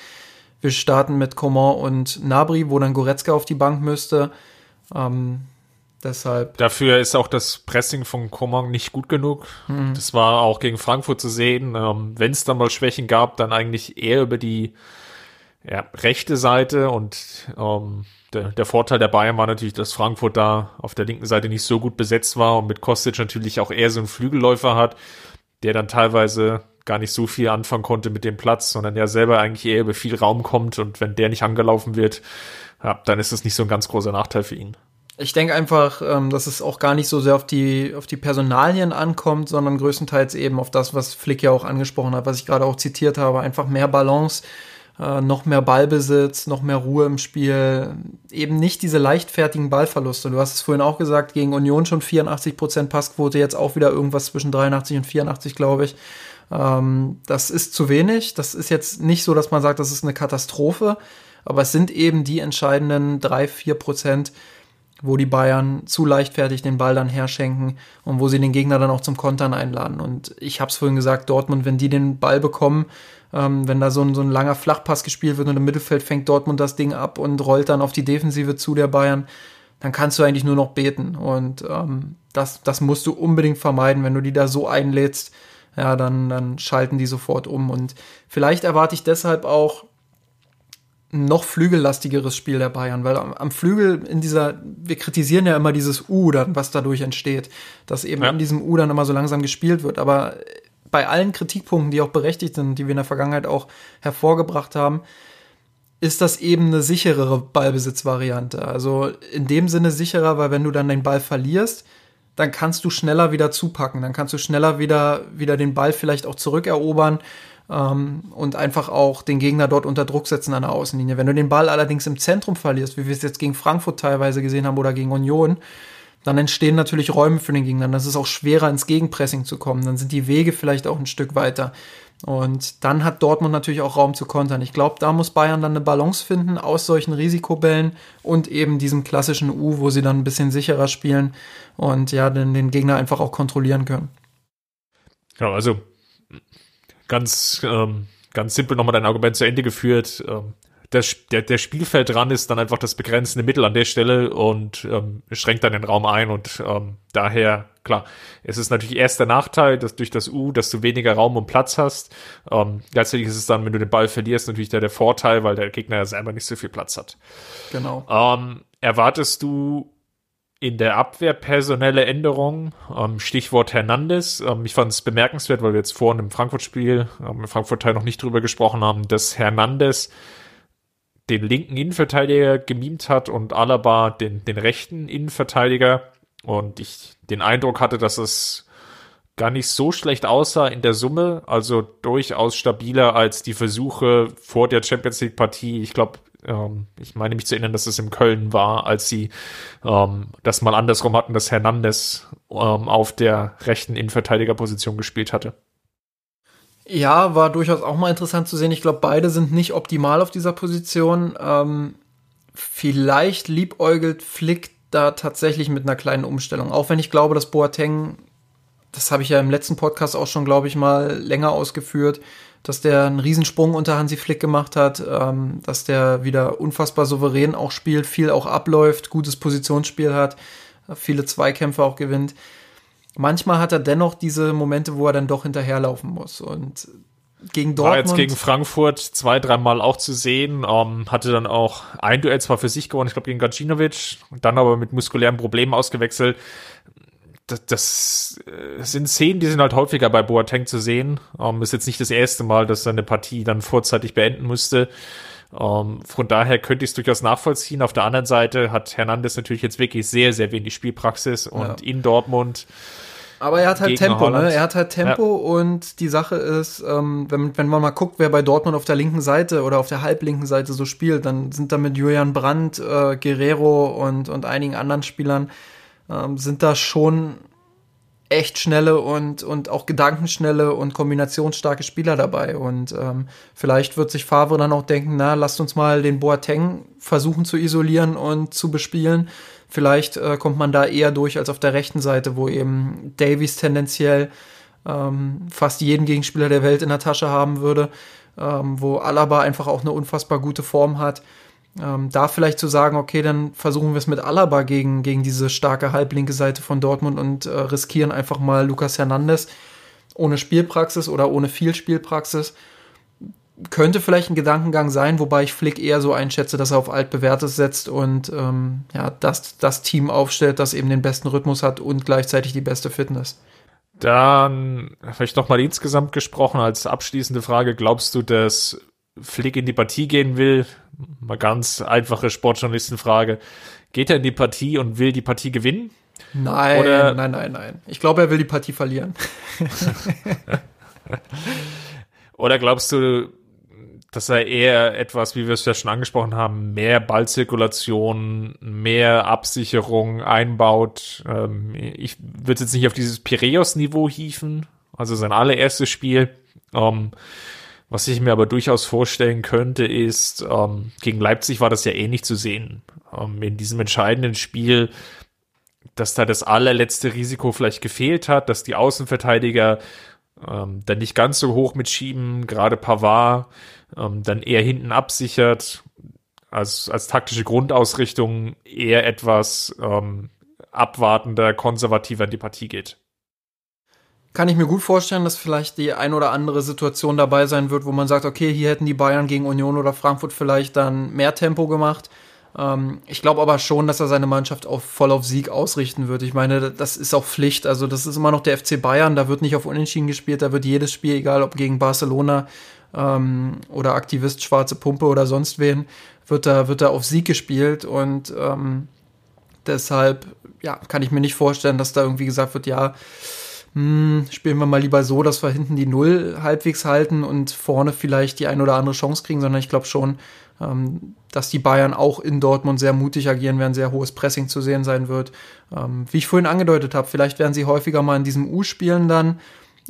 wir starten mit Coman und Nabri, wo dann Goretzka auf die Bank müsste. Ähm, deshalb. Dafür ist auch das Pressing von Coman nicht gut genug. Mhm. Das war auch gegen Frankfurt zu sehen. Ähm, Wenn es dann mal Schwächen gab, dann eigentlich eher über die ja, rechte Seite und ähm, der, der Vorteil der Bayern war natürlich, dass Frankfurt da auf der linken Seite nicht so gut besetzt war und mit Kostic natürlich auch eher so einen Flügelläufer hat, der dann teilweise gar nicht so viel anfangen konnte mit dem Platz, sondern der selber eigentlich eher über viel Raum kommt und wenn der nicht angelaufen wird, ja, dann ist das nicht so ein ganz großer Nachteil für ihn. Ich denke einfach, ähm, dass es auch gar nicht so sehr auf die, auf die Personalien ankommt, sondern größtenteils eben auf das, was Flick ja auch angesprochen hat, was ich gerade auch zitiert habe, einfach mehr Balance, äh, noch mehr Ballbesitz, noch mehr Ruhe im Spiel, eben nicht diese leichtfertigen Ballverluste. Du hast es vorhin auch gesagt, gegen Union schon 84% Passquote, jetzt auch wieder irgendwas zwischen 83 und 84, glaube ich. Ähm, das ist zu wenig. Das ist jetzt nicht so, dass man sagt, das ist eine Katastrophe, aber es sind eben die entscheidenden drei, vier Prozent, wo die Bayern zu leichtfertig den Ball dann herschenken und wo sie den Gegner dann auch zum Kontern einladen. Und ich habe es vorhin gesagt, Dortmund, wenn die den Ball bekommen, ähm, wenn da so ein, so ein langer Flachpass gespielt wird und im Mittelfeld fängt Dortmund das Ding ab und rollt dann auf die Defensive zu der Bayern, dann kannst du eigentlich nur noch beten. Und ähm, das, das musst du unbedingt vermeiden. Wenn du die da so einlädst, ja, dann, dann schalten die sofort um. Und vielleicht erwarte ich deshalb auch ein noch flügellastigeres Spiel der Bayern, weil am, am, Flügel in dieser, wir kritisieren ja immer dieses U dann, was dadurch entsteht, dass eben ja. in diesem U dann immer so langsam gespielt wird. Aber bei allen Kritikpunkten, die auch berechtigt sind, die wir in der Vergangenheit auch hervorgebracht haben, ist das eben eine sicherere Ballbesitzvariante. Also in dem Sinne sicherer, weil wenn du dann den Ball verlierst, dann kannst du schneller wieder zupacken, dann kannst du schneller wieder, wieder den Ball vielleicht auch zurückerobern ähm, und einfach auch den Gegner dort unter Druck setzen an der Außenlinie. Wenn du den Ball allerdings im Zentrum verlierst, wie wir es jetzt gegen Frankfurt teilweise gesehen haben oder gegen Union, dann entstehen natürlich Räume für den Gegner. Dann ist es auch schwerer, ins Gegenpressing zu kommen. Dann sind die Wege vielleicht auch ein Stück weiter. Und dann hat Dortmund natürlich auch Raum zu kontern. Ich glaube, da muss Bayern dann eine Balance finden aus solchen Risikobällen und eben diesem klassischen U, wo sie dann ein bisschen sicherer spielen und ja, den, den Gegner einfach auch kontrollieren können. Ja, also ganz, ähm, ganz simpel nochmal dein Argument zu Ende geführt. Ähm, das, der, der Spielfeld dran ist dann einfach das begrenzende Mittel an der Stelle und ähm, schränkt dann den Raum ein und ähm, daher, klar, es ist natürlich erst der Nachteil, dass durch das U, dass du weniger Raum und Platz hast. Ähm, gleichzeitig ist es dann, wenn du den Ball verlierst, natürlich der, der Vorteil, weil der Gegner ja selber nicht so viel Platz hat. Genau. Ähm, erwartest du in der Abwehr personelle Änderungen, ähm, Stichwort Hernandez. Ähm, ich fand es bemerkenswert, weil wir jetzt vorhin im Frankfurt-Spiel, ähm, im Frankfurt-Teil noch nicht drüber gesprochen haben, dass Hernandez den linken Innenverteidiger gemimt hat und Alaba den, den rechten Innenverteidiger. Und ich den Eindruck hatte, dass es gar nicht so schlecht aussah in der Summe, also durchaus stabiler als die Versuche vor der Champions League Partie. Ich glaube, ähm, ich meine mich zu erinnern, dass es in Köln war, als sie ähm, das mal andersrum hatten, dass Hernandez ähm, auf der rechten Innenverteidigerposition gespielt hatte. Ja, war durchaus auch mal interessant zu sehen. Ich glaube, beide sind nicht optimal auf dieser Position. Ähm, vielleicht liebäugelt Flick da tatsächlich mit einer kleinen Umstellung. Auch wenn ich glaube, dass Boateng, das habe ich ja im letzten Podcast auch schon, glaube ich, mal länger ausgeführt, dass der einen Riesensprung unter Hansi Flick gemacht hat, ähm, dass der wieder unfassbar souverän auch spielt, viel auch abläuft, gutes Positionsspiel hat, viele Zweikämpfe auch gewinnt manchmal hat er dennoch diese Momente, wo er dann doch hinterherlaufen muss. Und gegen Dortmund. War jetzt gegen Frankfurt zwei, dreimal auch zu sehen. Ähm, hatte dann auch ein Duell zwar für sich gewonnen, ich glaube gegen Gacinovic, dann aber mit muskulären Problemen ausgewechselt. Das, das äh, sind Szenen, die sind halt häufiger bei Boateng zu sehen. Ähm, ist jetzt nicht das erste Mal, dass er eine Partie dann vorzeitig beenden musste. Ähm, von daher könnte ich es durchaus nachvollziehen. Auf der anderen Seite hat Hernandez natürlich jetzt wirklich sehr, sehr wenig Spielpraxis und ja. in Dortmund aber er hat halt Tempo, ne? Er hat halt Tempo ja. und die Sache ist, ähm, wenn, wenn man mal guckt, wer bei Dortmund auf der linken Seite oder auf der halblinken Seite so spielt, dann sind da mit Julian Brandt, äh, Guerrero und, und einigen anderen Spielern, ähm, sind da schon echt schnelle und, und auch gedankenschnelle und kombinationsstarke Spieler dabei. Und ähm, vielleicht wird sich Favre dann auch denken, na, lasst uns mal den Boateng versuchen zu isolieren und zu bespielen Vielleicht äh, kommt man da eher durch als auf der rechten Seite, wo eben Davies tendenziell ähm, fast jeden Gegenspieler der Welt in der Tasche haben würde, ähm, wo Alaba einfach auch eine unfassbar gute Form hat. Ähm, da vielleicht zu sagen, okay, dann versuchen wir es mit Alaba gegen, gegen diese starke halblinke Seite von Dortmund und äh, riskieren einfach mal Lukas Hernandez ohne Spielpraxis oder ohne viel Spielpraxis könnte vielleicht ein Gedankengang sein, wobei ich Flick eher so einschätze, dass er auf altbewährtes setzt und ähm, ja, das, das Team aufstellt, das eben den besten Rhythmus hat und gleichzeitig die beste Fitness. Dann vielleicht nochmal insgesamt gesprochen als abschließende Frage, glaubst du, dass Flick in die Partie gehen will? Mal ganz einfache Sportjournalistenfrage. Geht er in die Partie und will die Partie gewinnen? Nein, Oder nein, nein, nein. Ich glaube, er will die Partie verlieren. Oder glaubst du, dass er eher etwas, wie wir es ja schon angesprochen haben, mehr Ballzirkulation, mehr Absicherung einbaut. Ähm, ich würde jetzt nicht auf dieses Piraeus-Niveau hieven, also sein allererstes Spiel. Ähm, was ich mir aber durchaus vorstellen könnte, ist, ähm, gegen Leipzig war das ja ähnlich zu sehen. Ähm, in diesem entscheidenden Spiel, dass da das allerletzte Risiko vielleicht gefehlt hat, dass die Außenverteidiger ähm, dann nicht ganz so hoch mitschieben, gerade Pavard ähm, dann eher hinten absichert, als, als taktische Grundausrichtung eher etwas ähm, abwartender, konservativer in die Partie geht. Kann ich mir gut vorstellen, dass vielleicht die ein oder andere Situation dabei sein wird, wo man sagt, okay, hier hätten die Bayern gegen Union oder Frankfurt vielleicht dann mehr Tempo gemacht. Ähm, ich glaube aber schon, dass er seine Mannschaft auf, voll auf Sieg ausrichten wird. Ich meine, das ist auch Pflicht. Also das ist immer noch der FC Bayern. Da wird nicht auf Unentschieden gespielt. Da wird jedes Spiel, egal ob gegen Barcelona ähm, oder Aktivist Schwarze Pumpe oder sonst wen, wird da, wird da auf Sieg gespielt und ähm, deshalb ja, kann ich mir nicht vorstellen, dass da irgendwie gesagt wird, ja, hm, spielen wir mal lieber so, dass wir hinten die Null halbwegs halten und vorne vielleicht die ein oder andere Chance kriegen, sondern ich glaube schon, ähm, dass die Bayern auch in Dortmund sehr mutig agieren werden, sehr hohes Pressing zu sehen sein wird. Ähm, wie ich vorhin angedeutet habe, vielleicht werden sie häufiger mal in diesem U spielen dann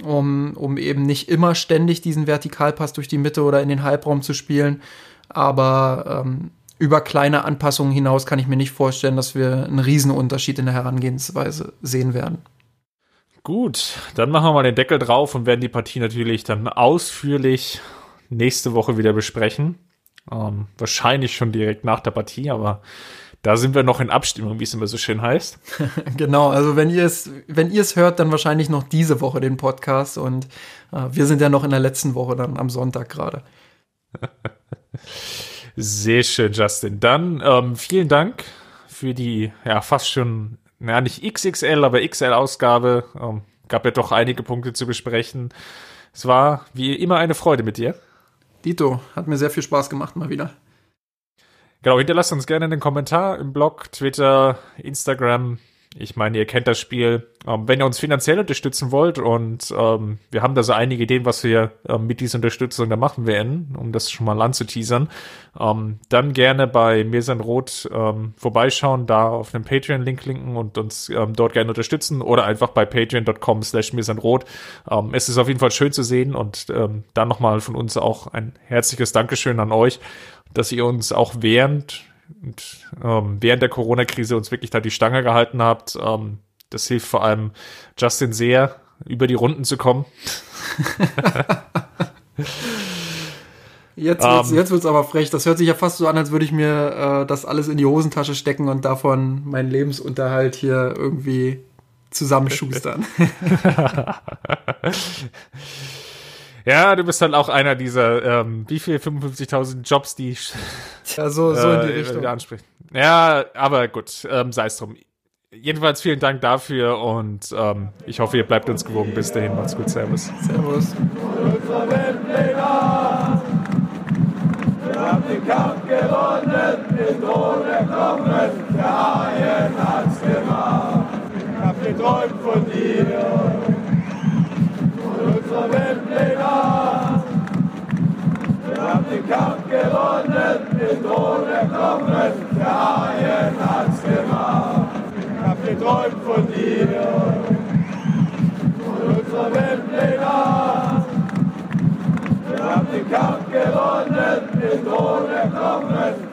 um, um eben nicht immer ständig diesen Vertikalpass durch die Mitte oder in den Halbraum zu spielen. Aber ähm, über kleine Anpassungen hinaus kann ich mir nicht vorstellen, dass wir einen Riesenunterschied in der Herangehensweise sehen werden. Gut, dann machen wir mal den Deckel drauf und werden die Partie natürlich dann ausführlich nächste Woche wieder besprechen. Ähm, wahrscheinlich schon direkt nach der Partie, aber da sind wir noch in Abstimmung, wie es immer so schön heißt. genau, also wenn ihr es, wenn ihr es hört, dann wahrscheinlich noch diese Woche den Podcast und äh, wir sind ja noch in der letzten Woche dann am Sonntag gerade. Sehr schön, Justin. Dann ähm, vielen Dank für die ja fast schon, naja, nicht XXL, aber XL-Ausgabe. Ähm, gab ja doch einige Punkte zu besprechen. Es war wie immer eine Freude mit dir. Dito, hat mir sehr viel Spaß gemacht mal wieder. Genau, hinterlasst uns gerne einen Kommentar im Blog, Twitter, Instagram. Ich meine, ihr kennt das Spiel. Ähm, wenn ihr uns finanziell unterstützen wollt und ähm, wir haben da so einige Ideen, was wir ähm, mit dieser Unterstützung da machen werden, um das schon mal anzuteasern, ähm, dann gerne bei Mirsan Rot ähm, vorbeischauen, da auf den Patreon-Link linken und uns ähm, dort gerne unterstützen oder einfach bei patreon.com slash mirsanrot. Ähm, es ist auf jeden Fall schön zu sehen und ähm, dann nochmal von uns auch ein herzliches Dankeschön an euch dass ihr uns auch während und, ähm, während der Corona-Krise uns wirklich da die Stange gehalten habt. Ähm, das hilft vor allem Justin sehr, über die Runden zu kommen. Jetzt wird's, um, ähm. jetzt wird's aber frech. Das hört sich ja fast so an, als würde ich mir äh, das alles in die Hosentasche stecken und davon meinen Lebensunterhalt hier irgendwie zusammenschustern. Ja, du bist halt auch einer dieser, ähm, wie viel, 55.000 Jobs, die ja, so, so in die äh, Richtung. anspricht. Ja, aber gut, ähm, sei es drum. Jedenfalls vielen Dank dafür und ähm, ich hoffe, ihr bleibt uns gewogen. Bis dahin, macht's gut, Servus. Servus. Wir haben den Kampf gewonnen, den Thron erklommen, der Haien hat's gemacht. Ich hab geträumt von dir, von unserer Weltpläne. Den Kampf gewonnen, den Thron erklommen, der Haien hat's gemacht. Ich hab geträumt von dir, von unserer Weltpläne. Wir haben den Kampf gewonnen, den Thron erklommen.